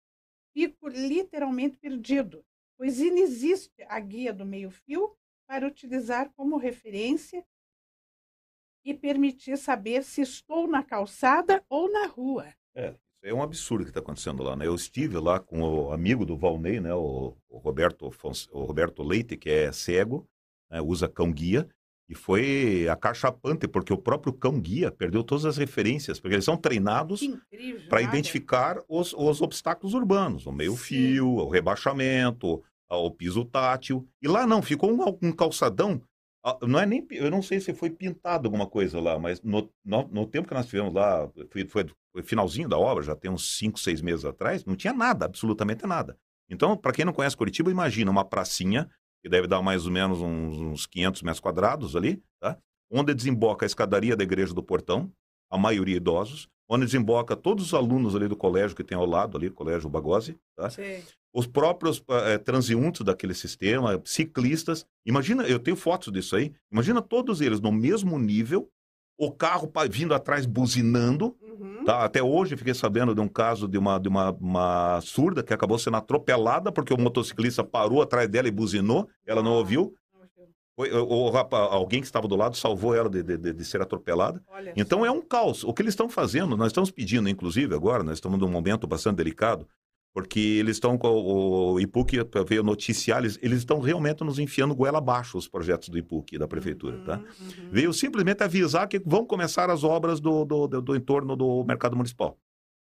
fico literalmente perdido, pois inexiste a guia do meio-fio para utilizar como referência e permitir saber se estou na calçada ou na rua. É um absurdo que está acontecendo lá, né? Eu estive lá com o amigo do Valnei, né? O, o Roberto, Fons- o Roberto Leite, que é cego, né? usa cão-guia, e foi acachapante, porque o próprio cão-guia perdeu todas as referências, porque eles são treinados para identificar os, os obstáculos urbanos, o meio-fio, o rebaixamento, a- o piso tátil. E lá não, ficou um, um calçadão. Não é nem, eu não sei se foi pintado alguma coisa lá, mas no, no, no tempo que nós tivemos lá, foi, foi, foi finalzinho da obra, já tem uns 5, 6 meses atrás, não tinha nada, absolutamente nada. Então, para quem não conhece Curitiba, imagina uma pracinha, que deve dar mais ou menos uns, uns 500 metros quadrados ali, tá? onde desemboca a escadaria da Igreja do Portão, a maioria idosos, onde desemboca todos os alunos ali do colégio que tem ao lado ali, colégio Bagose, tá? Os próprios eh, transeuntes daquele sistema, ciclistas. Imagina, eu tenho fotos disso aí. Imagina todos eles no mesmo nível, o carro vindo atrás buzinando. Uhum. Tá? Até hoje fiquei sabendo de um caso de uma, de uma, uma surda que acabou sendo atropelada porque o motociclista parou atrás dela e buzinou. Ela não Ah. ouviu. O- alguém que estava do lado salvou ela de, de- de- ser atropelada. Olha Então só. é um caos. O que eles estão fazendo, nós estamos pedindo, inclusive, agora, nós estamos num momento bastante delicado, porque eles estão com o, o IPUC, para ver noticiar, eles, eles estão realmente nos enfiando goela abaixo os projetos do IPUC, da prefeitura, tá? Uhum, uhum. Veio simplesmente avisar que vão começar as obras do, do, do, do entorno do mercado municipal.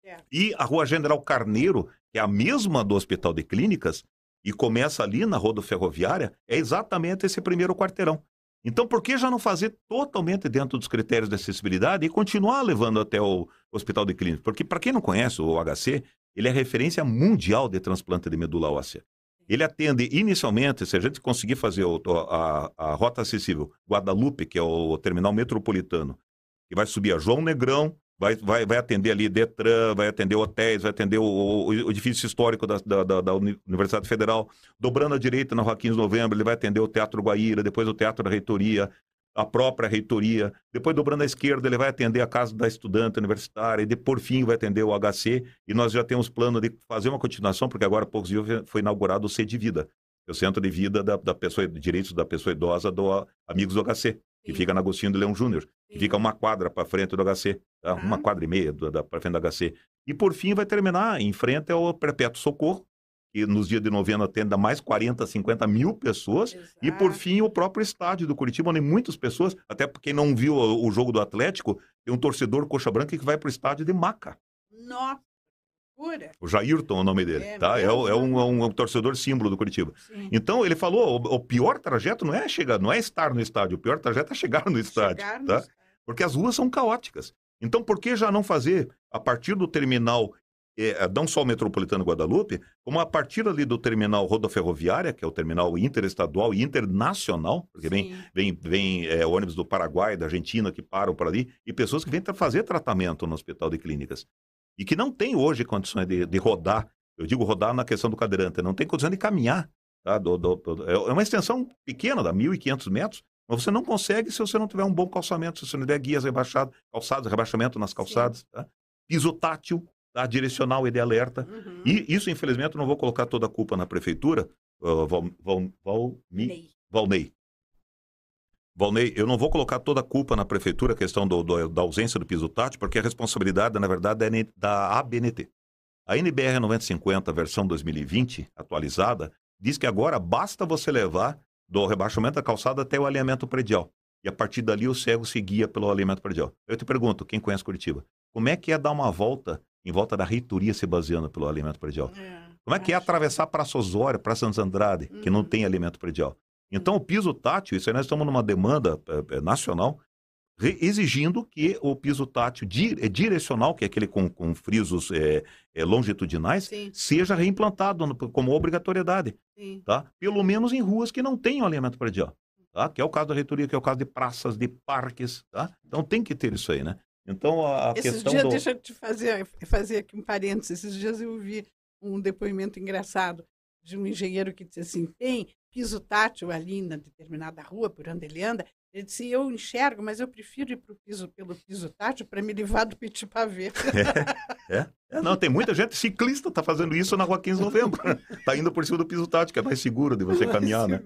Certo. E a Rua General Carneiro, que é a mesma do Hospital de Clínicas, e começa ali na rodoferroviária, é exatamente esse primeiro quarteirão. Então, por que já não fazer totalmente dentro dos critérios de acessibilidade e continuar levando até o Hospital de Clínicas? Porque, para quem não conhece o HC, ele é referência mundial de transplante de medula óssea. Ele atende inicialmente, se a gente conseguir fazer o, a, a, rota acessível Guadalupe, que é o terminal metropolitano, que vai subir a João Negrão, vai, vai, vai atender ali Detran, vai atender hotéis, vai atender o, o, o edifício histórico da, da, da, Universidade Federal, dobrando à direita na Rua 15 de Novembro, ele vai atender o Teatro Guaíra, depois o Teatro da Reitoria, a própria reitoria, depois dobrando à esquerda ele vai atender a casa da estudante universitária e de, por fim vai atender o HC e nós já temos plano de fazer uma continuação porque agora há poucos dias foi inaugurado o C de Vida, o centro de vida da, da pessoa, direitos da pessoa idosa do Amigos do HC, que Sim. fica na Agostinho do Leão Júnior, que fica uma quadra para frente do HC, tá? uma quadra e meia para frente do HC. E por fim vai terminar em frente ao Perpétuo Socorro, que nos dias de novembro atenda mais 40, 50 mil pessoas. Exato. E, por fim, o próprio estádio do Curitiba, onde muitas pessoas, até quem não viu o, o jogo do Atlético, tem um torcedor coxa branca que vai para o estádio de Maca. Nossa! O Jairton é o nome dele, é, tá? É, é, um, é um, torcedor símbolo do Curitiba. Sim. Então, ele falou, o, o, pior trajeto não é chegar, não é estar no estádio, o pior trajeto é chegar no estádio, chegar no tá? Estádio. Porque as ruas são caóticas. Então, por que já não fazer, a partir do terminal é, não só o metropolitano Guadalupe, como a partir ali do terminal rodoferroviária, que é o terminal interestadual e internacional, porque Sim. vem, vem, vem é, ônibus do Paraguai, da Argentina que param por ali, e pessoas que vêm fazer tratamento no hospital de clínicas. E que não tem hoje condições de, de rodar, eu digo rodar na questão do cadeirante, não tem condições de caminhar. Tá? Do, do, do, é uma extensão pequena, dá 1.500 metros, mas você não consegue se você não tiver um bom calçamento, se você não tiver guias rebaixados, calçados, rebaixamento nas calçadas, tá? piso tátil, tá? direcional e de alerta. Uhum. E isso, infelizmente, não vou colocar toda a culpa na prefeitura. Uh, Val, Val, Val, Valnei. Valnei, eu não vou colocar toda a culpa na prefeitura, a questão do, do, da ausência do piso tátil, porque a responsabilidade, na verdade, é da ABNT. A NBR 9050, versão 2020, atualizada, diz que agora basta você levar do rebaixamento da calçada até o alinhamento predial. E a partir dali o cego se guia pelo alinhamento predial. Eu te pergunto, quem conhece Curitiba, como é que é dar uma volta em volta da reitoria se baseando pelo alimento predial. É, Como é que é atravessar Praça Osório, Praça Santos Andrade, que não uhum. tem alimento predial? Então, o piso tátil, isso aí nós estamos numa demanda é, nacional, exigindo que o piso tátil di é, direcional, que é aquele com, com frisos é, é, longitudinais, Sim. seja reimplantado no, como obrigatoriedade. Sim. Tá? Pelo menos em ruas que não tenham alimento predial. Tá? Que é o caso da reitoria, que é o caso de praças, de parques. Tá? Então tem que ter isso aí, né? Então, a, Esses questão dias, do... deixa eu te fazer, fazer aqui um parênteses. Esses dias eu ouvi um depoimento engraçado de um engenheiro que disse assim, tem piso tátil ali na determinada rua por onde ele anda. Ele disse, eu enxergo, mas eu prefiro ir pro piso, pelo piso tátil para me livrar do petit pavê. É, é, é, não, tem muita gente, ciclista está fazendo isso na rua 15 de novembro. Está indo por cima do piso tátil, que é mais seguro de você caminhar, né?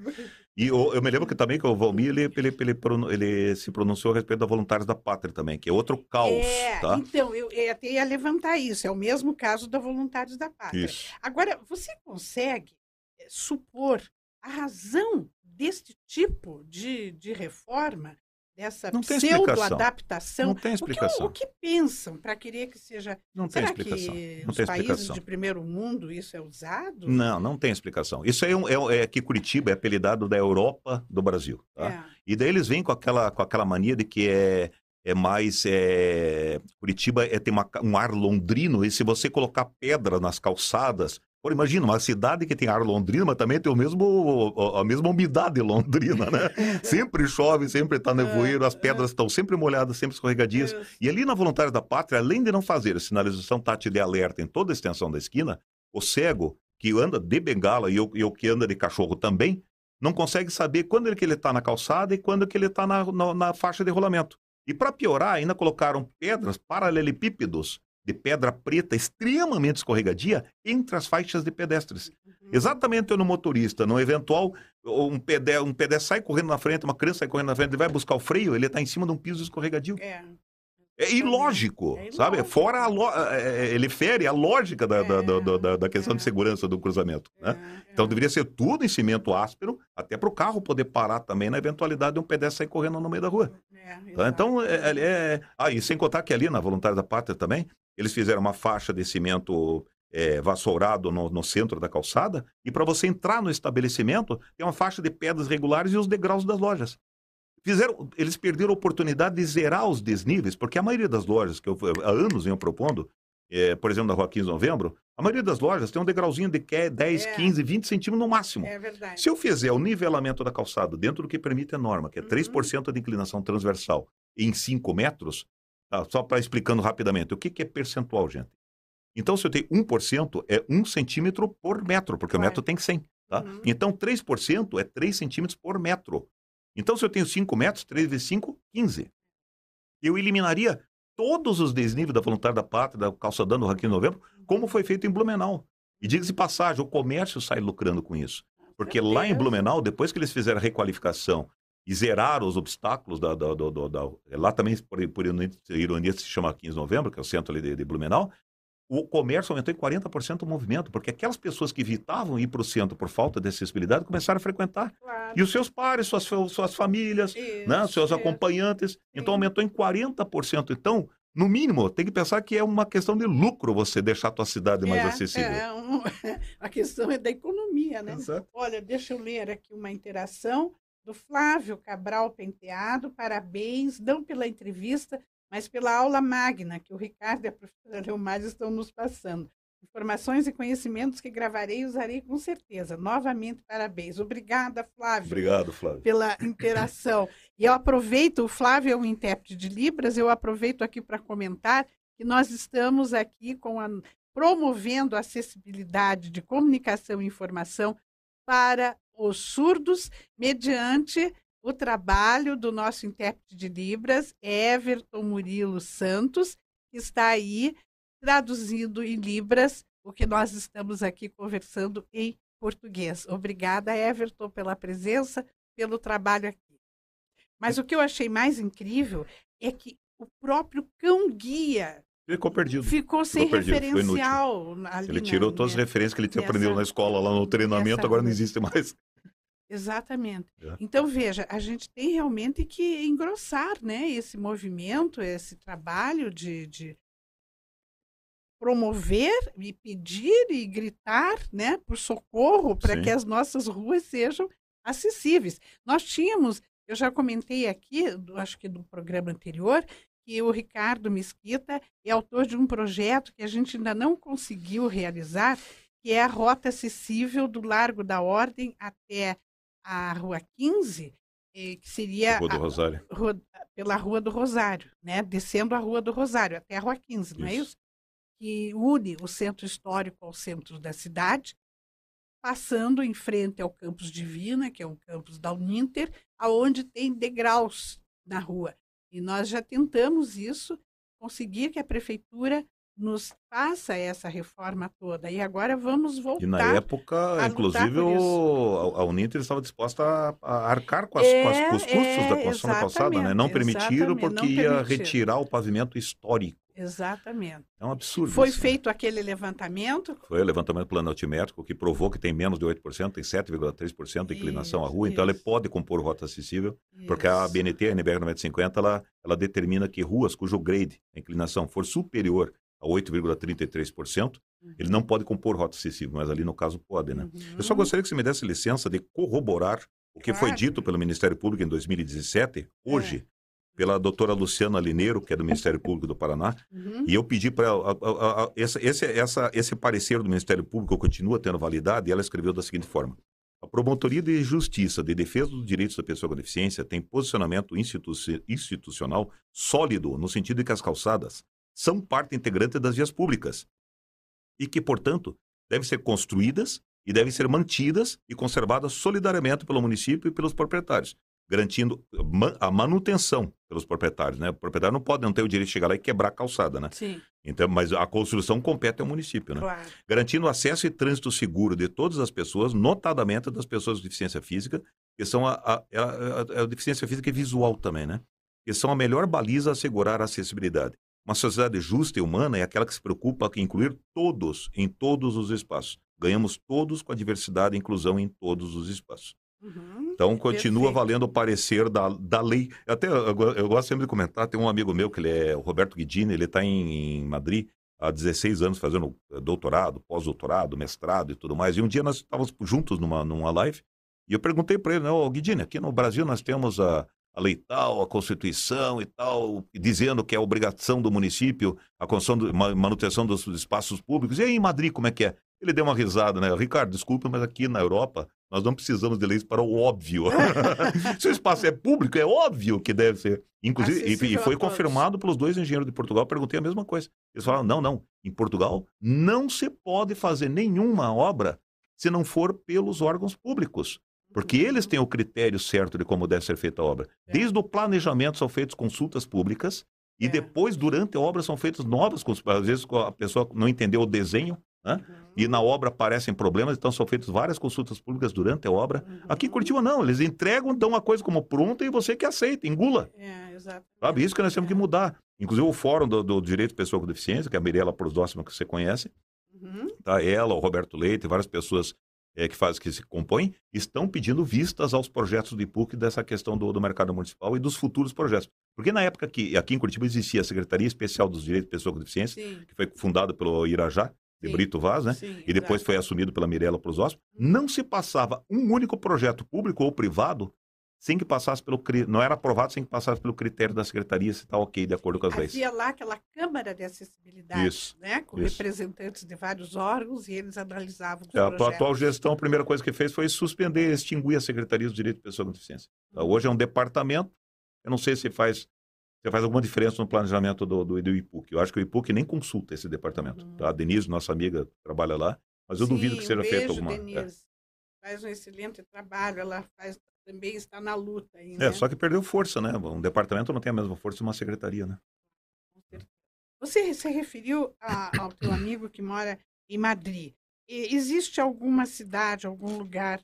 E eu, eu, me lembro que também que o Valmir, ele, ele, ele, ele, se pronunciou a respeito da Voluntários da Pátria também, que é outro caos, é, tá? Então, eu, eu até ia levantar isso, é o mesmo caso da Voluntários da Pátria. Isso. Agora, você consegue eh, supor a razão deste tipo de, de reforma dessa pseudo-adaptação. Não tem explicação. O que, o que pensam para querer que seja. Não Será tem explicação. que não nos tem países explicação. de primeiro mundo isso é usado? Não, não tem explicação. Isso é, um, é, é que Curitiba é apelidado da Europa do Brasil. Tá? É. E daí eles vêm com aquela, com aquela mania de que é, é mais. É... Curitiba é, tem uma, um ar londrino, e se você colocar pedra nas calçadas, Pô, imagina, uma cidade que tem ar londrino, mas também tem o mesmo, a mesma umidade londrina, né? sempre chove, sempre está nevoeiro, as pedras estão sempre molhadas, sempre escorregadias. E ali na Voluntária da Pátria, além de não fazer a sinalização tátil de alerta em toda a extensão da esquina, o cego que anda de bengala e o, e o que anda de cachorro também, não consegue saber quando é que ele está na calçada e quando é que ele está na, na, na faixa de rolamento. E para piorar, ainda colocaram pedras paralelepípedos de pedra preta extremamente escorregadia entre as faixas de pedestres. Uhum. Exatamente no motorista, no eventual, um pedestre, um pedestre sai correndo na frente, uma criança sai correndo na frente, ele vai buscar o freio, ele está em cima de um piso escorregadio. É. É ilógico, é sabe? Fora a lo... É, é, é, ele fere a lógica da, da, da, da, questão de segurança do cruzamento. Né? Então deveria ser tudo em cimento áspero, até para o carro poder parar também na eventualidade de um pedestre sair correndo no meio da rua. Tá? Então, é, é... Ah, e sem contar que ali na Voluntária da Pátria também, eles fizeram uma faixa de cimento é, vassourado no, no centro da calçada, e para você entrar no estabelecimento, tem uma faixa de pedras regulares e os degraus das lojas. Fizeram, eles perderam a oportunidade de zerar os desníveis, porque a maioria das lojas que eu, há anos venho propondo, é, por exemplo, na Rua 15 de Novembro, a maioria das lojas tem um degrauzinho de 10, é. 15, 20 centímetros no máximo. É verdade. Se eu fizer o nivelamento da calçada dentro do que permite a norma, que é 3% uhum. de inclinação transversal, em 5 metros, tá? só para explicando rapidamente, o que, que é percentual, gente? Então, se eu tenho 1%, é 1 centímetro por metro, porque claro. o metro tem 100. Tá? Uhum. Então, 3% é 3 centímetros por metro. Então, se eu tenho 5 metros, 3 vezes 5, 15. Eu eliminaria todos os desníveis da voluntária da pátria, da calçadão do Raquinho Novembro, como foi feito em Blumenau. E diga-se passagem, o comércio sai lucrando com isso. Porque lá em Blumenau, depois que eles fizeram a requalificação e zeraram os obstáculos da, da, da, da lá também, por, por ironia, se chama 15 de novembro, que é o centro ali de, de Blumenau, o comércio aumentou em 40% o movimento, porque aquelas pessoas que evitavam ir para o centro por falta de acessibilidade começaram a frequentar. Claro. E os seus pares, suas, suas famílias, isso, né, seus acompanhantes. Sim. Então aumentou em 40%. Então, no mínimo, tem que pensar que é uma questão de lucro você deixar a tua cidade mais é, acessível. É, um, a questão é da economia, né? Exato. Olha, deixa eu ler aqui uma interação do Flávio Cabral Penteado. Parabéns, não pela entrevista, mas pela aula magna que o Ricardo e a professora Leomar estão nos passando. Informações e conhecimentos que gravarei e usarei com certeza. Novamente, parabéns. Obrigada, Flávio. Obrigado, Flávio. Pela interação. e eu aproveito, o Flávio é um intérprete de Libras, eu aproveito aqui para comentar que nós estamos aqui com a, promovendo a acessibilidade de comunicação e informação para os surdos mediante o trabalho do nosso intérprete de Libras, Everton Murilo Santos, que está aí traduzindo em Libras o que nós estamos aqui conversando em português. Obrigada, Everton, pela presença, pelo trabalho aqui. Mas o que eu achei mais incrível é que o próprio cão-guia Ficou perdido. Ficou sem ficou perdido, referencial. ele tirou todas as referências que ele tinha aprendido na escola, lá no treinamento, agora não existe mais. Exatamente. Então, veja, a gente tem realmente que engrossar né, esse movimento, esse trabalho de, de promover e pedir e gritar né, por socorro para que as nossas ruas sejam acessíveis. Nós tínhamos, eu já comentei aqui, acho que do programa anterior, que o Ricardo Mesquita é autor de um projeto que a gente ainda não conseguiu realizar, que é a rota acessível do Largo da Ordem até a Rua 15, eh, que seria Rua do Rosário. A, rua, pela Rua do Rosário, né? descendo a Rua do Rosário até a Rua 15, isso. não é isso? Que une o centro histórico ao centro da cidade, passando em frente ao Campus Divina, que é um campus da Uninter, aonde tem degraus na rua. E nós já tentamos isso, conseguir que a prefeitura nos faça essa reforma toda. E agora vamos voltar. E na época, inclusive, o, a Uninter estava disposta a, a arcar com, as, é, com, as, com, os custos é, da construção da calçada, né? Não permitiram porque não ia retirar o pavimento histórico. Exatamente. É um absurdo. Foi né? feito né? aquele levantamento? Foi o levantamento plano altimétrico que provou que tem menos de 8%, tem 7,3% de inclinação isso, à rua, isso. então ela pode compor rota acessível, isso. porque a BNT, a NBR 950, ela, ela determina que ruas cujo grade, a inclinação, for superior a 8,33%, uhum. ele não pode compor rota acessível, mas ali no caso pode, né? Uhum. Eu só gostaria que você me desse licença de corroborar o que claro. foi dito pelo Ministério Público em 2017, hoje, é. pela doutora Luciana Lineiro, que é do Ministério Público do Paraná, uhum. e eu pedi para ela, esse, esse, essa, esse parecer do Ministério Público continua tendo validade, e ela escreveu da seguinte forma. A Promotoria de Justiça de Defesa dos Direitos da Pessoa com Deficiência tem posicionamento institu institucional sólido no sentido de que as calçadas são parte integrante das vias públicas e que, portanto, devem ser construídas e devem ser mantidas e conservadas solidariamente pelo município e pelos proprietários, garantindo a manutenção pelos proprietários, né? O proprietário não pode não ter o direito de chegar lá e quebrar a calçada, né? Sim. Então, mas a construção compete ao município, né? Claro. Garantindo acesso e trânsito seguro de todas as pessoas, notadamente das pessoas com deficiência física, que são a, a, a, a deficiência física e visual também, né? Que são a melhor baliza a assegurar a acessibilidade. Uma sociedade justa e humana é aquela que se preocupa em incluir todos em todos os espaços. Ganhamos todos com a diversidade e inclusão em todos os espaços. Uhum, então, continua perfeito. valendo o parecer da, da lei. Até eu, eu, gosto sempre de comentar, tem um amigo meu, que ele é o Roberto Guidini, ele está em, em, Madrid, há 16 anos fazendo eh, doutorado, pós-doutorado, mestrado e tudo mais. E um dia nós estávamos juntos numa, numa live e eu perguntei para ele, né, oh, Guidini, aqui no Brasil nós temos a, a lei tal, a Constituição e tal, dizendo que é obrigação do município a construção, do, manutenção dos espaços públicos. E aí em Madrid, como é que é? Ele deu uma risada, né? Ricardo, desculpa, mas aqui na Europa nós não precisamos de leis para o óbvio. Se o espaço é público, é óbvio que deve ser. Inclusive, e, e, foi confirmado pelos dois engenheiros de Portugal. Perguntei a mesma coisa. Eles falaram: não, não. Em Portugal não se pode fazer nenhuma obra se não for pelos órgãos públicos. Porque eles têm o critério certo de como deve ser feita a obra. É. Desde o planejamento são feitas consultas públicas e é. depois, durante a obra, são feitas novas consultas. Às vezes a pessoa não entendeu o desenho, né? Uhum. E na obra aparecem problemas, então são feitas várias consultas públicas durante a obra. Uhum. Aqui em Curitiba, não, eles entregam, dão uma coisa como pronta e você que aceita, engula. É, exato. Sabe? Isso que nós temos é. que mudar. Inclusive o Fórum do, do Direito de Pessoa com Deficiência, que é a Mirella Prosdóxima, que você conhece, uhum. tá? ela, o Roberto Leite, várias pessoas é, que fazem, que se compõem, estão pedindo vistas aos projetos do IPUC dessa questão do, do mercado municipal e dos futuros projetos. Porque na época que aqui em Curitiba existia a Secretaria Especial dos Direitos de Pessoa com Deficiência, Sim. que foi fundada pelo Irajá, de Sim. Brito Vaz, né? Sim, e depois foi assumido pela Mirella Prosóspio, uhum. não se passava um único projeto público ou privado sem que passasse pelo não era aprovado sem que passasse pelo critério da secretaria se está ok de acordo com as leis. Havia lá aquela câmara de acessibilidade, isso, né, com isso. representantes de vários órgãos e eles analisavam os é. A atual gestão, a primeira coisa que fez foi suspender, extinguir a secretaria do direito de pessoa com deficiência. Então, uhum. hoje é um departamento. Eu não sei se faz você faz alguma diferença no planejamento do, do, do IPUC. Eu acho que o IPUC nem consulta esse departamento. Uhum. Tá? A Denise, nossa amiga, trabalha lá, mas eu Sim, duvido que seja um feito alguma. É. Denise. É. Faz um excelente trabalho, ela faz, também está na luta. Aí, é, né? só que perdeu força, né? Um departamento não tem a mesma força de uma secretaria, né? Você se referiu a, ao teu amigo que mora em Madrid. E existe alguma cidade, algum lugar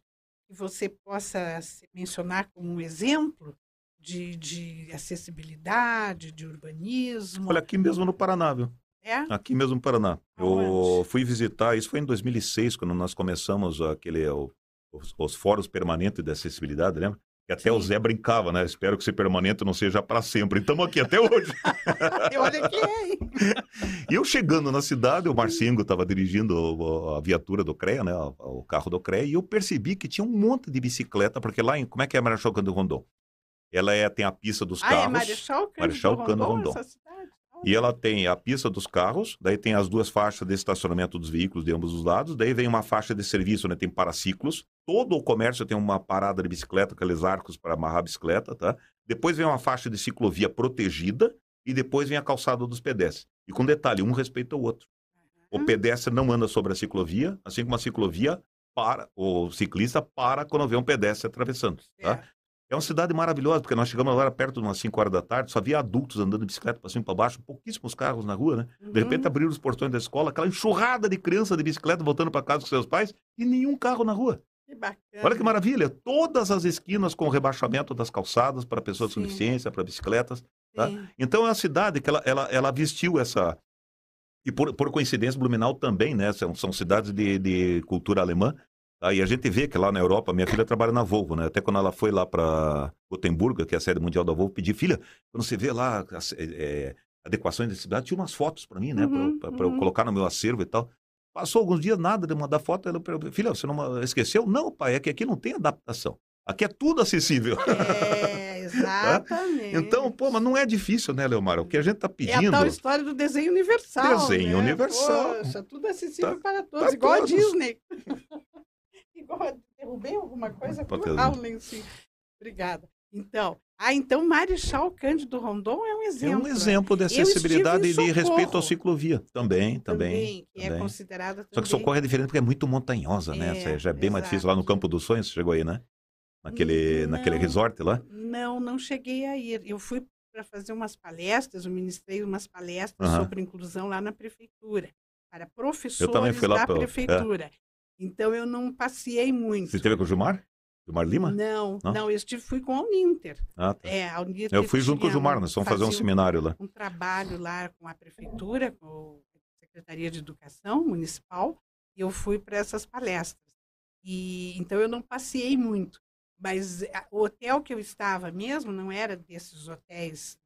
que você possa mencionar como um exemplo de, de acessibilidade, de urbanismo. Olha, aqui mesmo no Paraná, viu? É? Aqui mesmo no Paraná. Eu fui visitar, isso foi em 2006, quando nós começamos aquele, o, os, os, fóruns permanentes de acessibilidade, lembra? E até Sim. o Zé brincava, né? Espero que ser permanente não seja para sempre. Estamos aqui até hoje. Olha que é. E eu chegando na cidade, o Marcingo estava dirigindo a viatura do CREA, né? O carro do CREA, e eu percebi que tinha um monte de bicicleta, porque lá em. Como é que é Marechal Cândido Rondon? Ela é, tem a pista dos carros. Ah, é Marechal Cândido Marechal Cândido Rondon. Rondon. E ela tem a pista dos carros, daí tem as duas faixas de estacionamento dos veículos de ambos os lados, daí vem uma faixa de serviço, né? Tem paraciclos. Todo o comércio tem uma parada de bicicleta, aqueles arcos para amarrar a bicicleta, tá? Depois vem uma faixa de ciclovia protegida e depois vem a calçada dos pedestres. E com detalhe, um respeita o outro. O pedestre não anda sobre a ciclovia, assim como a ciclovia para, o ciclista para quando vê um pedestre atravessando, tá? É uma cidade maravilhosa, porque nós chegamos agora perto de umas 5 horas da tarde, só havia adultos andando de bicicleta para cima e para baixo, pouquíssimos carros na rua, né? De repente uhum. abriram os portões da escola, aquela enxurrada de criança de bicicleta voltando para casa com seus pais e nenhum carro na rua. Que bacana. Olha que maravilha! Todas as esquinas com rebaixamento das calçadas para pessoas Sim. com deficiência, para bicicletas. Tá? Então é uma cidade que ela, ela, ela vestiu essa. E por, por coincidência, Blumenau também, né? São, são cidades de, de cultura alemã. Aí a gente vê que lá na Europa, minha filha trabalha na Volvo, né? Até quando ela foi lá para Gotemburgo, que é a sede mundial da Volvo, pedi, filha, quando você vê lá as, é, adequações de cidade, tira umas fotos para mim, né? Uhum, para uhum. eu colocar no meu acervo e tal. Passou alguns dias, nada de mandar foto. Ela perguntou, filha, você não esqueceu? Não, pai, é que aqui não tem adaptação. Aqui é tudo acessível. É, exatamente. então, pô, mas não é difícil, né, Leomar? O que a gente está pedindo. É a tal história do desenho universal. Desenho né? universal. Poxa, tudo acessível tá, para todos, tá igual todos. a Disney. igual derrubei alguma coisa Pluralem, sim. Obrigada. Então, ah, então Marechal Cândido Rondon é um exemplo. É um exemplo de acessibilidade e de respeito à ciclovia. Também, também. Também, que é também. é considerada também. Só que Socorro é diferente porque é muito montanhosa, né? É, já é bem exato. mais difícil. Lá no Campo dos Sonhos, você chegou aí, né? Naquele, não, naquele resort lá? Não, não cheguei a ir. Eu fui para fazer umas palestras, eu ministrei umas palestras uhum. sobre inclusão lá na prefeitura, para professores da pra... É. prefeitura. É. Então eu não passei muito. Você esteve com o Gilmar? Gilmar Lima? Não, não, não eu estive, fui com a Uninter. Ah, tá. É, a Uninter eu fui junto com o Gilmar, nós fomos fazer um seminário lá. Um trabalho lá com a prefeitura, com a Secretaria de Educação Municipal, e eu fui para essas palestras. E então eu não passei muito, mas o hotel que eu estava mesmo não era desses hotéis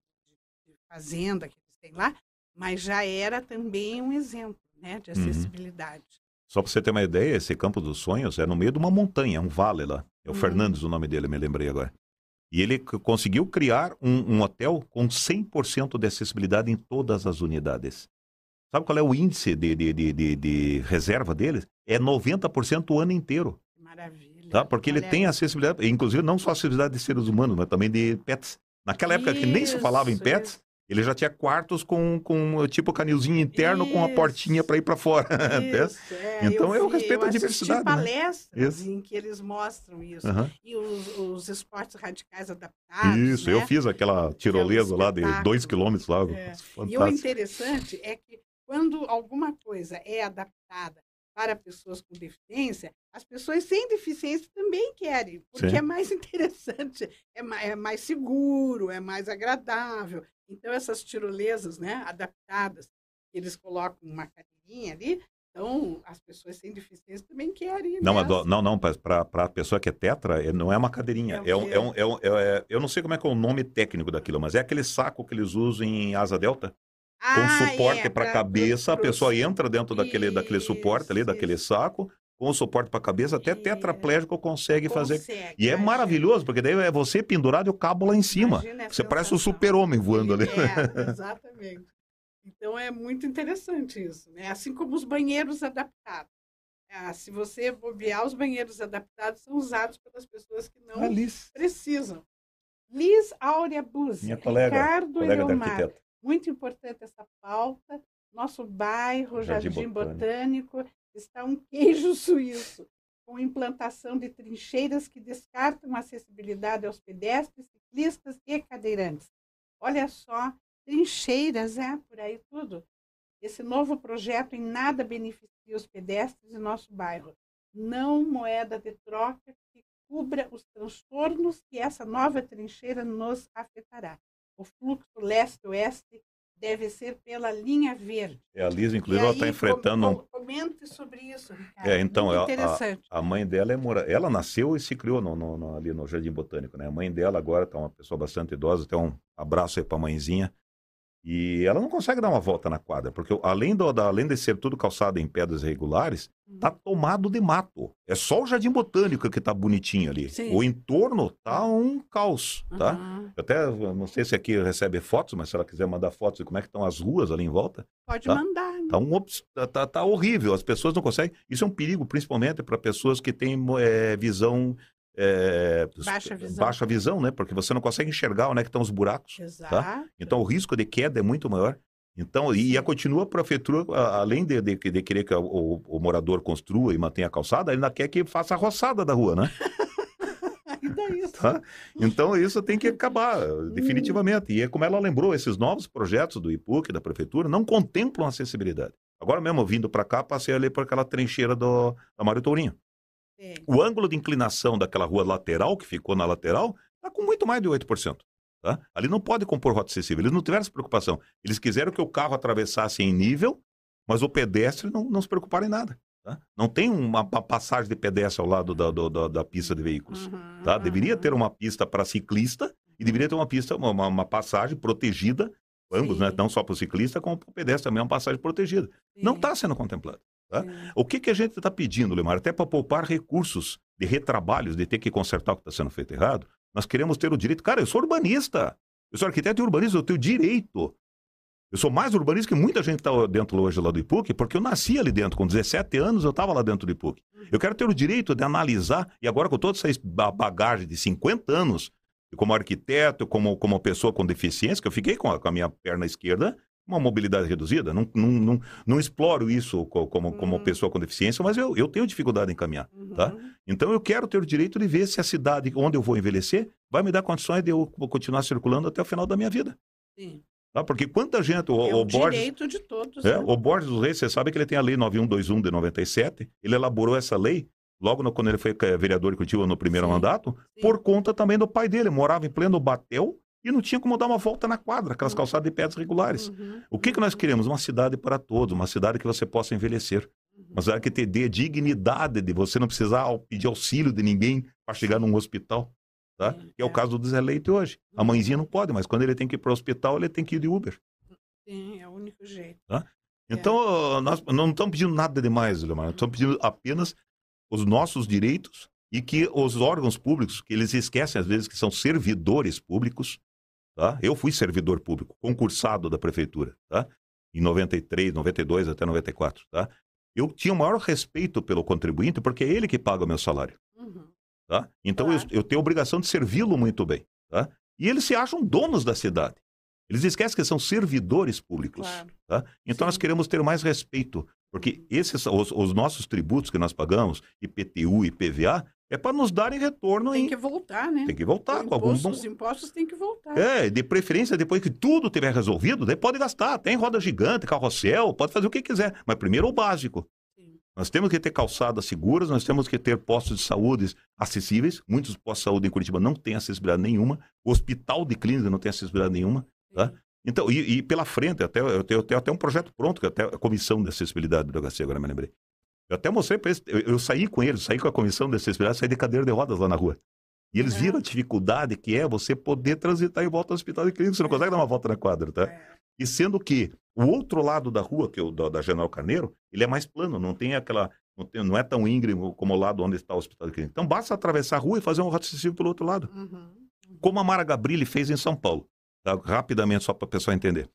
de fazenda que eles têm lá, mas já era também um exemplo né, de Uhum. acessibilidade. Só para você ter uma ideia, esse Campo dos Sonhos é no meio de uma montanha, é um vale lá. É o Hum. Fernandes o nome dele, me lembrei agora. E ele conseguiu criar um, um hotel com 100% de acessibilidade em todas as unidades. Sabe qual é o índice de, de, de, de, de reserva deles? É 90% o ano inteiro. Maravilha. Tá? Porque ele Olha tem acessibilidade, inclusive não só acessibilidade de seres humanos, mas também de pets. Naquela época que nem se falava em Isso, pets, isso. Ele já tinha quartos com, com tipo canilzinho interno com a portinha Isso. para ir para fora. Isso, é, Então, eu vi, respeito a assisti diversidade, né? palestras Isso. em que eles mostram isso. Aham. E os, os esportes radicais adaptados. Isso, né? eu fiz aquela tirolesa lá de dois quilômetros lá. É. E o interessante é que quando alguma coisa é adaptada para pessoas com deficiência, as pessoas sem deficiência também querem, porque Sim. é mais interessante, é ma- é mais seguro, é mais agradável. Então, essas tirolesas né, adaptadas, eles colocam uma cadeirinha ali, então as pessoas sem deficiência também querem. ir Não, nessa. do- não, não, para a pessoa que é tetra, é- não é uma cadeirinha. É É um, é um, é um- é- eu não sei como é que é o nome técnico daquilo, mas é aquele saco que eles usam em asa delta, com Ah, suporte é, para a cabeça, a pessoa entra dentro daquele, daquele suporte ali, Isso, daquele isso. saco, com o suporte para a cabeça, até Isso. tetraplégico consegue fazer. consegue, E é imagina. maravilhoso, porque daí é você pendurado e o cabo lá em cima. Imagina Você parece um super-homem voando ali. É, exatamente. Então é muito interessante isso, né? Assim como os banheiros adaptados. Ah, se você bobear, os banheiros adaptados são usados pelas pessoas que não Alice, precisam. Liz Áurea Buzzi, minha colega, Ricardo colega. Muito importante essa pauta. Nosso bairro, Jardim Jardim, Botânico. Botânico, está um queijo suíço, com implantação de trincheiras que descartam a acessibilidade aos pedestres, ciclistas e cadeirantes. Olha só, trincheiras, é, por aí tudo. Esse novo projeto em nada beneficia os pedestres em nosso bairro. Não moeda de troca que cubra os transtornos que essa nova trincheira nos afetará. O fluxo leste-oeste deve ser pela linha verde. É, a Liz, E inclusive, ela está enfrentando um com- com- Comente sobre isso, Ricardo. É, então, Muito a-. A mãe dela é mora... Ela nasceu e se criou no, no- no- ali no Jardim Botânico, né? A mãe dela agora está uma pessoa bastante idosa, até um abraço aí para a mãezinha. E ela não consegue dar uma volta na quadra, porque além, do, da- além de ser tudo calçado em pedras irregulares, tá tomado de mato. É só o Jardim Botânico que tá bonitinho ali. Sim. O entorno tá um caos, tá? Aham. Eu até não sei se aqui recebe fotos, mas se ela quiser mandar fotos de como é que estão as ruas ali em volta, Pode Tá. mandar. né? Tá, um, tá, tá- tá horrível, as pessoas não conseguem. Isso é um perigo, principalmente para pessoas que têm é, visão. É, Baixa visão. baixa visão, né? Porque você não consegue enxergar onde é que estão os buracos. Exato. Então o risco de queda é muito maior. Então, e, e a continua a prefeitura, além de, de- de querer que o, o- morador construa e mantenha a calçada, ainda quer que faça a roçada da rua, né? Ainda isso. Tá? Então isso tem que acabar, definitivamente. E é como ela lembrou, esses novos projetos do IPUC, da prefeitura, não contemplam acessibilidade. Agora mesmo, vindo para cá, passei ali por aquela trincheira do, da Mário Tourinho. O ângulo de inclinação daquela rua lateral, que ficou na lateral, está com muito mais de 8%. Tá? Ali não pode compor rota acessível. Eles não tiveram essa preocupação. Eles quiseram que o carro atravessasse em nível, mas o pedestre não, não se preocuparam em nada. Tá? Não tem uma, passagem de pedestre ao lado da, do- da- da pista de veículos. Uhum, Tá? Deveria ter uhum. uma pista para ciclista e deveria ter uma pista, uma, uma- passagem protegida, ambos, né? não só para o ciclista, como para o pedestre também, uma passagem protegida. Não Sim, está sendo contemplado. Tá? O que, que a gente está pedindo, Lemar? Até para poupar recursos de retrabalhos, de ter que consertar o que está sendo feito errado, nós queremos ter o direito. Cara, eu sou urbanista, eu sou arquiteto e urbanista, eu tenho direito. Eu sou mais urbanista que muita gente está dentro hoje lá do IPUC, porque eu nasci ali dentro, com 17 anos eu estava lá dentro do IPUC. Eu quero ter o direito de analisar, e agora com toda essa ba- bagagem de 50 anos, como arquiteto, como, como pessoa com deficiência, que eu fiquei com a, com a minha perna esquerda, uma mobilidade reduzida, não, não, não, não exploro isso co- como, como Uhum. pessoa com deficiência, mas eu, eu tenho dificuldade em caminhar. Uhum. tá? Então eu quero ter o direito de ver se a cidade onde eu vou envelhecer vai me dar condições de eu continuar circulando até o final da minha vida. Sim. Tá? Porque quanta gente, o, é o o Borges, direito de todos. é, né? o Borges dos Reis, você sabe que ele tem a lei 9121 de 97, ele elaborou essa lei logo no- quando ele foi eh, vereador de Curitiba no primeiro Sim, mandato, sim. por conta também do pai dele, morava em pleno Batel e não tinha como dar uma volta na quadra, aquelas Uhum. calçadas de pedras regulares. Uhum, O que, que nós queremos? Uma cidade para todos, uma cidade que você possa envelhecer. uhum. Uma cidade que te dê dignidade de você não precisar pedir auxílio de ninguém para chegar num hospital. Tá? Sim, Que é o é. caso do Leite hoje. A Uhum. mãezinha não pode, mas quando ele tem que ir para o hospital, ele tem que ir de Uber. Sim, é o único jeito. Tá? Então, nós não estamos pedindo nada demais, Leomar. Estamos pedindo apenas os nossos direitos e que os órgãos públicos, que eles esquecem às vezes que são servidores públicos, tá? Eu fui servidor público, concursado da prefeitura, tá? Em 93, 92 até 94, tá? Eu tinha o maior respeito pelo contribuinte porque é ele que paga o meu salário, Uhum. tá? Então Claro. eu, eu tenho a obrigação de servi-lo muito bem, tá? E eles se acham donos da cidade. Eles esquecem que são servidores públicos. Claro. Tá? Então nós Sim. queremos ter mais respeito, porque esses são os, os nossos tributos que nós pagamos, IPTU e PVA, é para nos darem retorno Tem em. que voltar, né? Tem que voltar algum imposto, bom. Os impostos têm que voltar. É, de preferência, depois que tudo tiver resolvido, daí pode gastar. Tem roda gigante, carrossel, pode fazer o que quiser. Mas primeiro o básico. Sim. Nós temos que ter calçadas seguras, nós temos que ter postos de saúde acessíveis. Muitos postos de saúde em Curitiba não têm acessibilidade nenhuma. O hospital de clínica não tem acessibilidade nenhuma. Tá? Então, e, e pela frente, até, eu, tenho, eu tenho até um projeto pronto, que até a comissão de acessibilidade do delegacia, agora me lembrei. Eu até mostrei para eles, eu, eu saí com eles, saí com a comissão de acessibilidade, saí de cadeira de rodas lá na rua. E eles É. viram a dificuldade que é você poder transitar em volta ao hospital de clínica, você não consegue dar uma volta na quadra, tá? É. E sendo que o outro lado da rua, que é o da, da General Carneiro, ele é mais plano, não tem aquela. Não, tem- não é tão íngreme como o lado onde está o hospital de clínica. Então basta atravessar a rua e fazer um rota acessível pelo outro lado. Uhum. Como a Mara Gabrilli fez em São Paulo. tá? Rapidamente, só para o pessoal entender.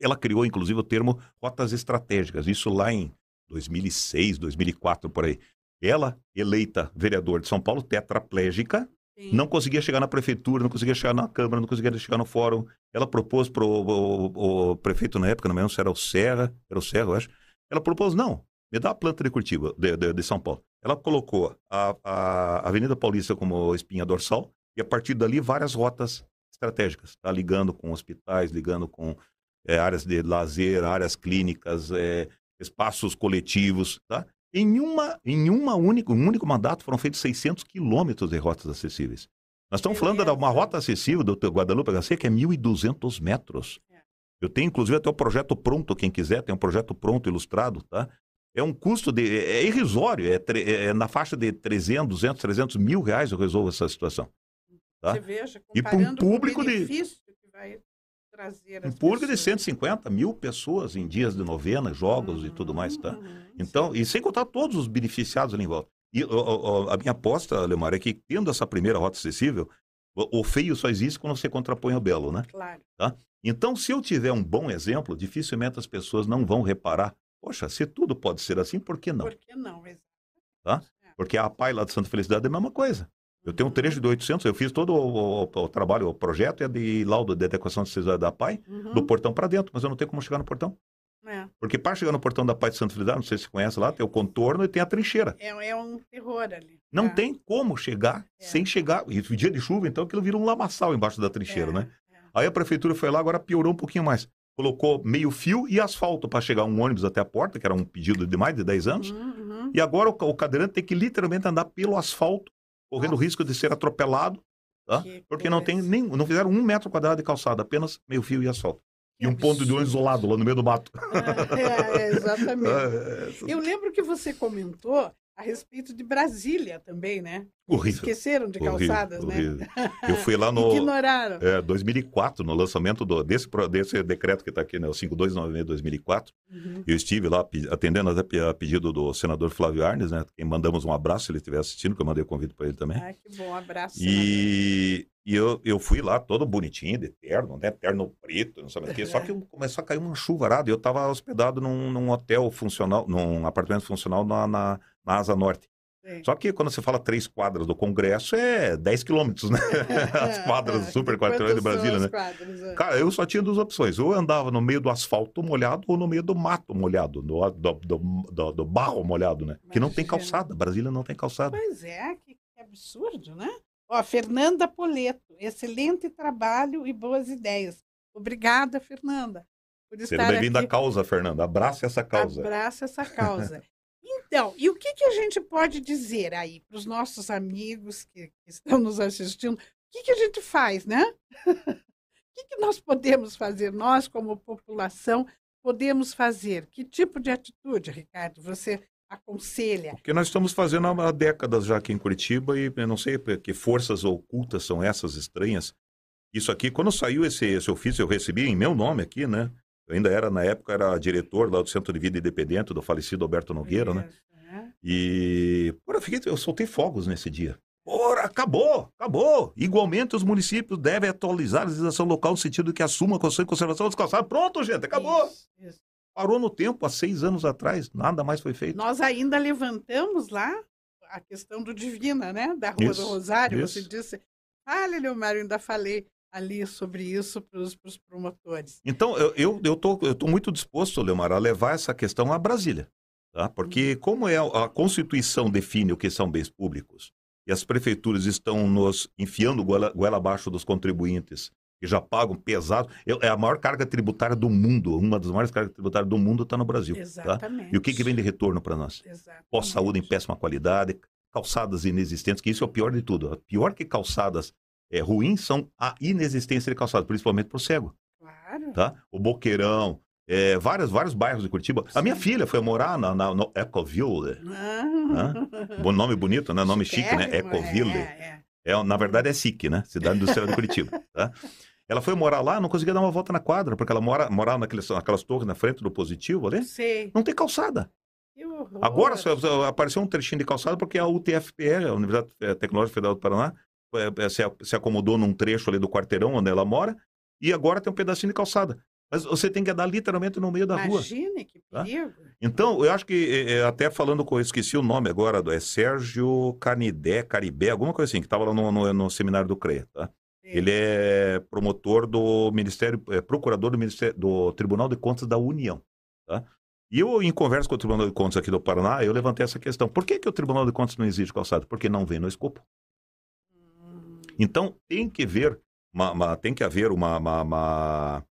Ela criou, inclusive, o termo rotas estratégicas, isso lá em 2006, 2004, por aí. Ela, eleita vereador de São Paulo, tetraplégica, Sim. não conseguia chegar na prefeitura, não conseguia chegar na Câmara, não conseguia chegar no fórum. Ela propôs para o, prefeito na época, não me lembro se era o Serra, era o Serra, eu acho. Ela propôs, não, me dá a planta de Curitiba, de, de- de São Paulo. Ela colocou a, a Avenida Paulista como espinha dorsal e a partir dali várias rotas estratégicas, tá? ligando com hospitais, ligando com é, áreas de lazer, áreas clínicas, é, espaços coletivos, tá? Em, uma, em uma única, um único mandato foram feitos 600 quilômetros de rotas acessíveis. Nós estamos falando de uma rota acessível do Guadalupe HC que é 1.200 metros. É. Eu tenho, inclusive, até o projeto pronto, quem quiser, tem um projeto pronto, ilustrado, tá? É um custo de... É irrisório, é, é na faixa de 300, 200, 300 mil reais eu resolvo essa situação. tá? Você veja, E pra um comparando público com o de- benefício que vai trazer Um público de pessoas. 150 mil pessoas em dias de novena, jogos e tudo mais, tá? Uhum, Então, e sem contar todos os beneficiados ali em volta. E ó, ó, a minha aposta, Lemar, é que tendo essa primeira rota acessível, o, o feio só existe quando você contrapõe o belo, né? Claro. Então, se eu tiver um bom exemplo, dificilmente as pessoas não vão reparar. Poxa, se tudo pode ser assim, por que não? Por que não? Exato. Tá? Porque a PAI lá de Santa Felicidade é a mesma coisa. Eu tenho um trecho de 800, eu fiz todo o, o- o trabalho, o projeto é de laudo de adequação de necessidade da PAI, Uhum. do portão para dentro, mas eu não tenho como chegar no portão. É. Porque para chegar no portão da PAI de Santa Felicidade, não sei se você conhece lá, tem o contorno e tem a trincheira. É, é um terror ali. Não tá? tem como chegar É. sem chegar. E dia de chuva, então, aquilo vira um lamaçal embaixo da trincheira, É, né? é. Aí a prefeitura foi lá, agora piorou um pouquinho mais. Colocou meio fio e asfalto para chegar um ônibus até a porta, que era um pedido de mais de 10 anos. Uhum, uhum. E agora o, o cadeirante tem que literalmente andar pelo asfalto, correndo o Nossa. risco de ser atropelado, tá? Que porque não tem nem, não fizeram um metro quadrado de calçada, apenas meio fio e asfalto. E um ponto de ônibus isolado lá no meio do mato. É, é, exatamente. É, Eu lembro que você comentou a respeito de Brasília também, né? horrível. Esqueceram de horrível, calçadas, né? horrível. Eu fui lá no Ignoraram. é, 2004, no lançamento do- desse, desse decreto que está aqui, né, o 5296 2004. Uhum. Eu estive lá atendendo até a pedido do senador Flávio Arnes, né? Quem mandamos um abraço se ele estiver assistindo, que eu mandei o convite para ele também. Ah, que bom, abraço. E, e eu, eu fui lá todo bonitinho, de terno, né? Terno preto, não sabe o quê. Só que começou a cair uma chuvarada e eu estava hospedado num, num hotel funcional, num apartamento funcional na, na, na Asa Norte. Sim. Só que quando você fala três quadras do Congresso, é 10 quilômetros, né? As quadras super quarteirões de Quantas são Brasília, as né? quadras, é? Cara, eu só tinha duas opções. Ou eu andava no meio do asfalto molhado ou no meio do mato molhado, do, do, do, do- do barro molhado, né? Que não tem Imagina. calçada. Brasília não tem calçada. Pois é, que, que absurdo, né? Ó, Fernanda Poleto, excelente trabalho e boas ideias. Obrigada, Fernanda, por Seja estar bem-vindo à causa, Fernanda. Abrace essa causa. Abraça essa causa. Então, e o que, que a gente pode dizer aí para os nossos amigos que, que estão nos assistindo? O que, que a gente faz, né? O que, que nós podemos fazer, nós, como população, podemos fazer? Que tipo de atitude, Ricardo, você aconselha? O que nós estamos fazendo há décadas já aqui em Curitiba e eu não sei que forças ocultas são essas estranhas. Isso aqui, quando saiu esse, esse ofício, eu recebi em meu nome aqui, né? Eu ainda era, na época, era diretor lá do Centro de Vida Independente, do falecido Alberto Nogueira, né? É. E porra, eu, fiquei, eu soltei fogos nesse dia. Ora, acabou, acabou. Igualmente, os municípios devem atualizar a legislação local no sentido de que assuma a construção e conservação dos calçados. Pronto, gente, acabou. Isso, isso. Parou no tempo, há seis anos atrás, nada mais foi feito. Nós ainda levantamos lá a questão do Divina, né? Da Rua Isso, do Rosário. Você disse, olha, Leomar, eu ainda falei ali sobre isso para os promotores. Então, eu, eu, eu, tô, eu tô muito disposto, Leomar, a levar essa questão a Brasília. Tá? Porque como é a Constituição define o que são bens públicos, e as prefeituras estão nos enfiando goela, goela abaixo dos contribuintes, que já pagam pesado, é a maior carga tributária do mundo, uma das maiores cargas tributárias do mundo está no Brasil. Tá? Exatamente. E o que, que vem de retorno para nós? Exatamente. Pós-saúde em péssima qualidade, calçadas inexistentes, que isso é o pior de tudo. Pior que calçadas é, ruins são a inexistência de calçadas, principalmente para o cego. Claro. Tá? O Boqueirão, é, vários, vários bairros de Curitiba. A minha Sim. filha foi morar na, na, no Ecoville. Ah. Bom nome bonito, né? Nome chique, né? Chiquérrimo, Ecoville. É, é. É, na verdade é SIC, né? Cidade Industrial de Curitiba. Tá? Ela foi morar lá, não conseguia dar uma volta na quadra, porque ela mora, morava naqueles, naquelas torres na frente do positivo ali. Sei. Não tem calçada. Agora só- apareceu um trechinho de calçada porque a UTFPR, a Universidade Tecnológica Federal do Paraná, se, a- se acomodou num trecho ali do quarteirão onde ela mora, e agora tem um pedacinho de calçada. Mas você tem que andar literalmente no meio da rua. Imagine que Tá? perigo. Então, eu acho que, eh, até falando com, eu esqueci o nome agora, do- é Sérgio Canidé, Caribé, alguma coisa assim, que estava lá no, no, no seminário do CREA, tá? Ele é promotor do Ministério, é, procurador do, Ministério, do Tribunal de Contas da União, tá? E eu, em conversa com o Tribunal de Contas aqui do Paraná, eu levantei essa questão. Por que, que o Tribunal de Contas não exige calçado? Porque não vem no escopo. Então, tem que ver, uma, uma- tem que haver uma, uma,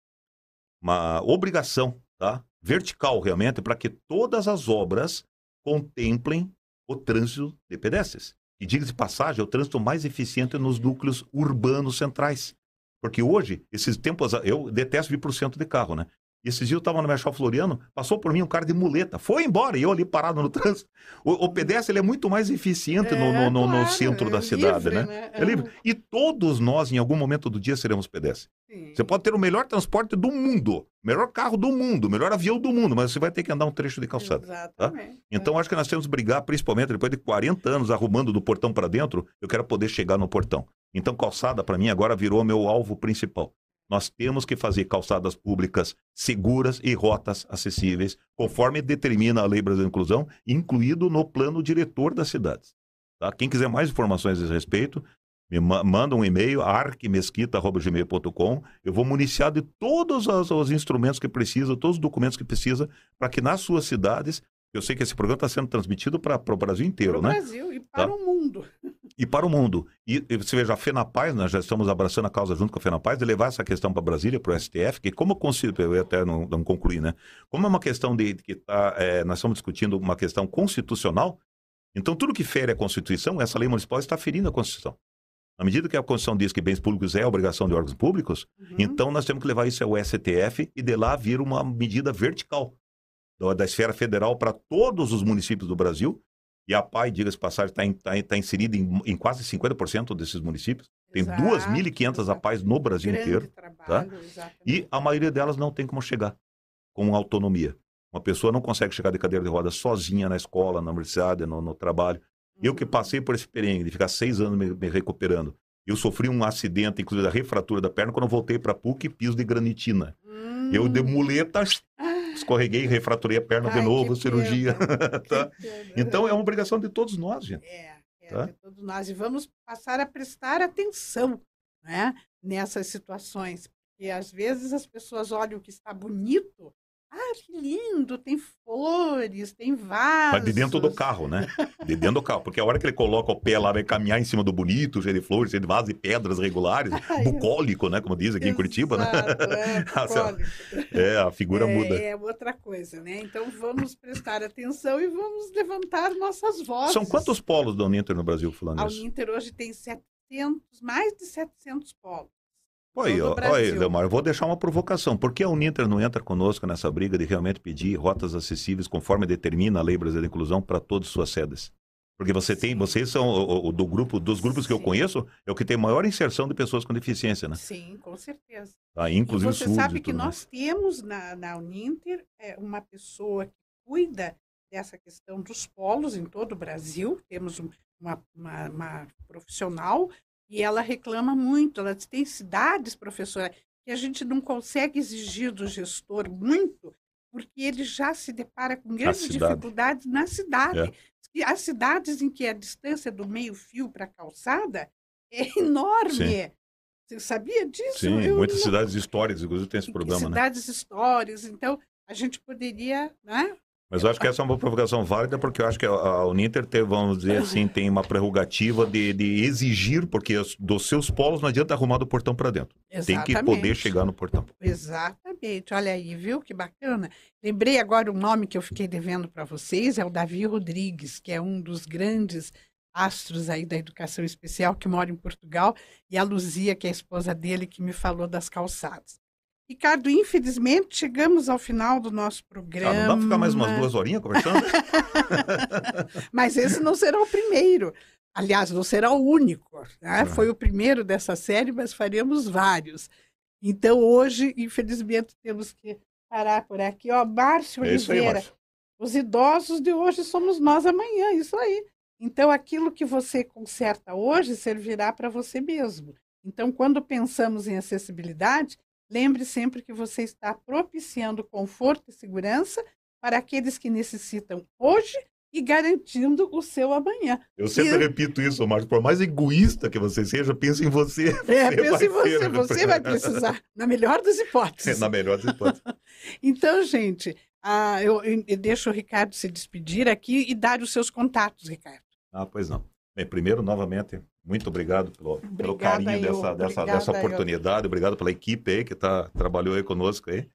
uma, obrigação, tá? Vertical, realmente, para que todas as obras contemplem o trânsito de pedestres. E diga-se passagem, é o trânsito mais eficiente nos núcleos urbanos centrais. Porque hoje, esses tempos, eu detesto vir para o centro de carro, né? Esses dias eu estava no Marechal Floriano, passou por mim um cara de muleta, foi embora, e eu ali parado no trânsito. O, o pedestre ele é muito mais eficiente no, no- no- no claro, centro é da cidade, livre, né? É livre. Ah, E todos nós, em algum momento do dia, seremos pedestres. sim. Você pode ter o melhor transporte do mundo, o melhor carro do mundo, o melhor avião do mundo, mas você vai ter que andar um trecho de calçada. Exatamente. Então, acho que nós temos que brigar, principalmente depois de 40 anos arrumando do portão para dentro, eu quero poder chegar no portão. Então, calçada, para mim, agora virou meu alvo principal. Nós temos que fazer calçadas públicas seguras e rotas acessíveis, conforme determina a Lei Brasileira de Inclusão, incluído no plano diretor das cidades. Tá? Quem quiser mais informações a esse respeito, me ma- manda um e-mail, arquemesquita.gmail.com. Eu vou municiar de todos os, os instrumentos que precisa, todos os documentos que precisa, para que nas suas cidades, eu sei que esse programa está sendo transmitido para o Brasil inteiro, Para o né? Brasil e para Tá. o mundo. e para o mundo. E, e você veja, a FENAPAZ, nós já estamos abraçando a causa junto com a FENAPAZ, de levar essa questão para Brasília, para o STF, que como eu consigo, eu até não, não concluir, né? Como é uma questão de que tá, é, nós estamos discutindo uma questão constitucional, então tudo que fere a Constituição, essa lei municipal está ferindo a Constituição. Na medida que a Constituição diz que bens públicos é obrigação de órgãos públicos, Uhum. então nós temos que levar isso ao STF e de lá vir uma medida vertical da, da esfera federal para todos os municípios do Brasil. E a PAI, diga-se de passagem, está tá, tá inserida em, em quase 50% desses municípios. Tem Exato, 2.500 exato. APAIs no Brasil Grande inteiro. trabalho, exatamente. E a maioria delas não tem como chegar com autonomia. Uma pessoa não consegue chegar de cadeira de rodas sozinha na escola, na universidade, no, no trabalho. Eu que Uhum. passei por esse perrengue de ficar seis anos me, me recuperando. Eu sofri um acidente, inclusive a refratura da perna, quando eu voltei para PUC piso de granitina. Hum. Eu de muleta, Ah, escorreguei, refraturei a perna de Ai, novo, que cirurgia. tá? Então é uma obrigação de todos nós, gente. É, é Tá? de todos nós. E vamos passar a prestar atenção né, nessas situações. Porque às vezes as pessoas olham o que está bonito. Ah, que lindo, tem flores, tem vasos. Mas de dentro do carro, né? De dentro do carro. Porque a hora que ele coloca o pé lá, vai caminhar em cima do bonito, cheio de flores, cheio de vasos e pedras regulares, Ai, bucólico, né? Como diz aqui em Curitiba, né? Exato, é, bucólico. É, a figura é, muda. É outra coisa, né? Então vamos prestar atenção e vamos levantar nossas vozes. São quantos polos da Uninter no Brasil falando A? Uninter hoje tem 700, mais de 700 polos. Olha aí, todo o ó, olha aí, Brasil. Leomar, eu vou deixar uma provocação. Por que a Uninter não entra conosco nessa briga de realmente pedir rotas acessíveis conforme determina a Lei Brasileira de Inclusão para todas as suas sedes? Porque você tem, vocês são o, o- do grupo, dos grupos que eu Sim. conheço, é o que tem maior inserção de pessoas com deficiência, né? Sim, com certeza. E Inclusive você surdos sabe e que nós temos na, na Uninter é, uma pessoa que cuida dessa questão dos polos em todo o Brasil. Temos um- uma, uma, uma profissional e ela reclama muito. Ela diz, tem cidades, professora, que a gente não consegue exigir do gestor muito, porque ele já se depara com grandes dificuldades na cidade. É. As cidades em que a distância do meio-fio para a calçada é enorme. Sim. Você sabia disso? Sim, Eu muitas não- cidades históricas, inclusive, tem esse problema, né? cidades históricas. Então, a gente poderia, né? Mas eu acho que essa é uma provocação válida, porque eu acho que a, a Uninter, tem, vamos dizer assim, tem uma prerrogativa de, de exigir, porque os- dos seus polos não adianta arrumar do portão para dentro. Tem que poder chegar no portão. Exatamente. Olha aí, viu? Que bacana. Lembrei agora o nome que eu fiquei devendo para vocês, é o Davi Rodrigues, que é um dos grandes astros aí da educação especial que mora em Portugal, e a Luzia, que é a esposa dele, que me falou das calçadas. Ricardo, infelizmente chegamos ao final do nosso Ah, programa. não dá pra ficar mais umas duas horinhas conversando? Mas esse não será o primeiro. Aliás, não será o único. né? Uhum. Foi o primeiro dessa série, mas faremos vários. Então, hoje, infelizmente, temos que parar por aqui. Ó, Márcio é isso aí, Oliveira, Márcio. os idosos de hoje somos nós amanhã, isso aí. Então, aquilo que você conserta hoje servirá para você mesmo. Então, quando pensamos em acessibilidade, lembre sempre que você está propiciando conforto e segurança para aqueles que necessitam hoje e garantindo o seu amanhã. Eu sempre E- repito isso, Márcio. Por mais egoísta que você seja, pense em você. É, Você pense em você, ter, né? você vai precisar, na melhor das hipóteses. Na melhor das hipóteses. Então, gente, ah, eu, eu deixo o Ricardo se despedir aqui e dar os seus contatos, Ricardo. Ah, pois não. Bem, primeiro, novamente, muito obrigado pelo, pelo Obrigada carinho eu, dessa, dessa, obrigada dessa eu. oportunidade. Obrigado pela equipe aí que tá, trabalhou aí conosco aí.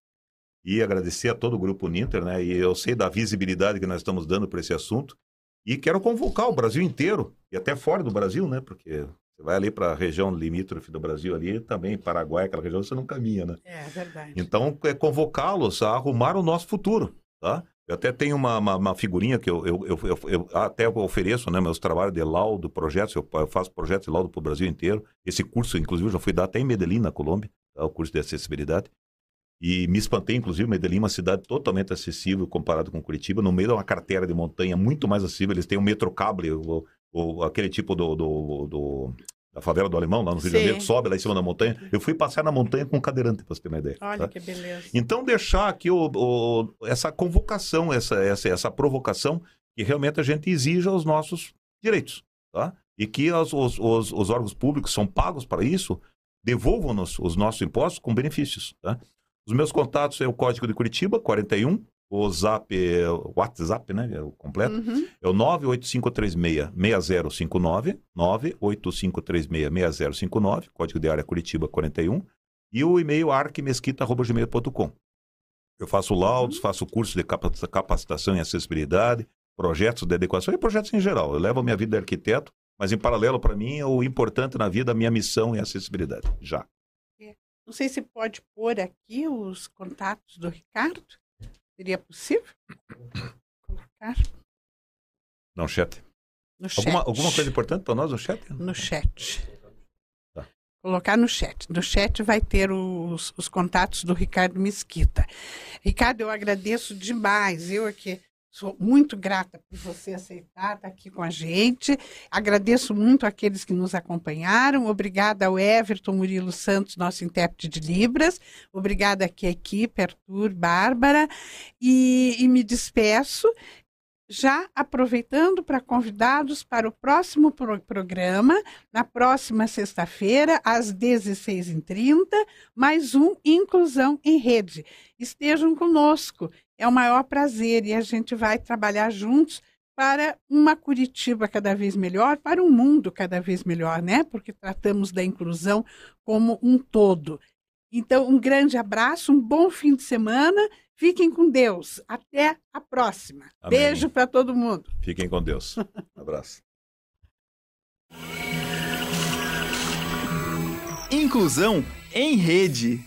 E agradecer a todo o Grupo Ninter, né? E eu sei da visibilidade que nós estamos dando para esse assunto. E quero convocar o Brasil inteiro, e até fora do Brasil, né? Porque você vai ali para a região limítrofe do Brasil ali, também Paraguai, aquela região, você não caminha, né? É verdade. Então, é convocá-los a arrumar o nosso futuro, tá? Eu até tenho uma, uma, uma figurinha que eu, eu, eu, eu- até ofereço, né? Meus trabalhos de laudo, projetos, eu, faço projetos de laudo para o Brasil inteiro. Esse curso, inclusive, já fui dar até em Medellín, na Colômbia, tá? o curso de acessibilidade. E me espantei, inclusive, Medellín é uma cidade totalmente acessível comparado com Curitiba, no meio de uma carteira de montanha muito mais acessível. Eles têm um metrocable, o, o, aquele tipo do, do, do- da favela do Alemão, lá no Rio de. Janeiro, sobe lá em cima da montanha. Eu fui passear na montanha com um cadeirante, para você ter uma ideia. Olha tá? que beleza. Então, deixar aqui o- o- essa convocação, essa, essa, essa provocação, que realmente a gente exija os nossos direitos, tá? E que os, os, os, os órgãos públicos são pagos para isso, devolvam-nos os nossos impostos com benefícios, tá? Os meus contatos é o Código de Curitiba, 41, o Zap, é o WhatsApp, né? É o completo. Uhum. É o 98536-6059, 98536-6059, código de área Curitiba 41, e o e-mail arquimesquita.gmail.com. Eu faço laudos, faço curso de capa- capacitação em acessibilidade, projetos de adequação e projetos em geral. Eu levo a minha vida de arquiteto, mas em paralelo, para mim, o importante na vida, a minha missão é acessibilidade. Já. Não sei se pode pôr aqui os contatos do Ricardo. Seria possível? Colocar Não, chat. no chat. Alguma, alguma coisa importante para nós no chat? No chat. Tá. Colocar no chat. No chat vai ter os, os contatos do Ricardo Mesquita. Ricardo, eu agradeço demais. Eu aqui sou muito grata por você aceitar estar aqui com a gente. Agradeço muito aqueles que nos acompanharam. Obrigada ao Everton Murilo Santos, nosso intérprete de Libras. Obrigada aqui à equipe, Arthur, Bárbara. E, e me despeço já aproveitando para convidados para o próximo pro- programa, na próxima sexta-feira, às 16h30, mais um Inclusão em Rede. Estejam conosco, é o maior prazer e a gente vai trabalhar juntos para uma Curitiba cada vez melhor, para um mundo cada vez melhor, né? Porque tratamos da inclusão como um todo. Então, um grande abraço, um bom fim de semana. Fiquem com Deus. Até a próxima. Amém. Beijo para todo mundo. Fiquem com Deus. abraço. Inclusão em rede.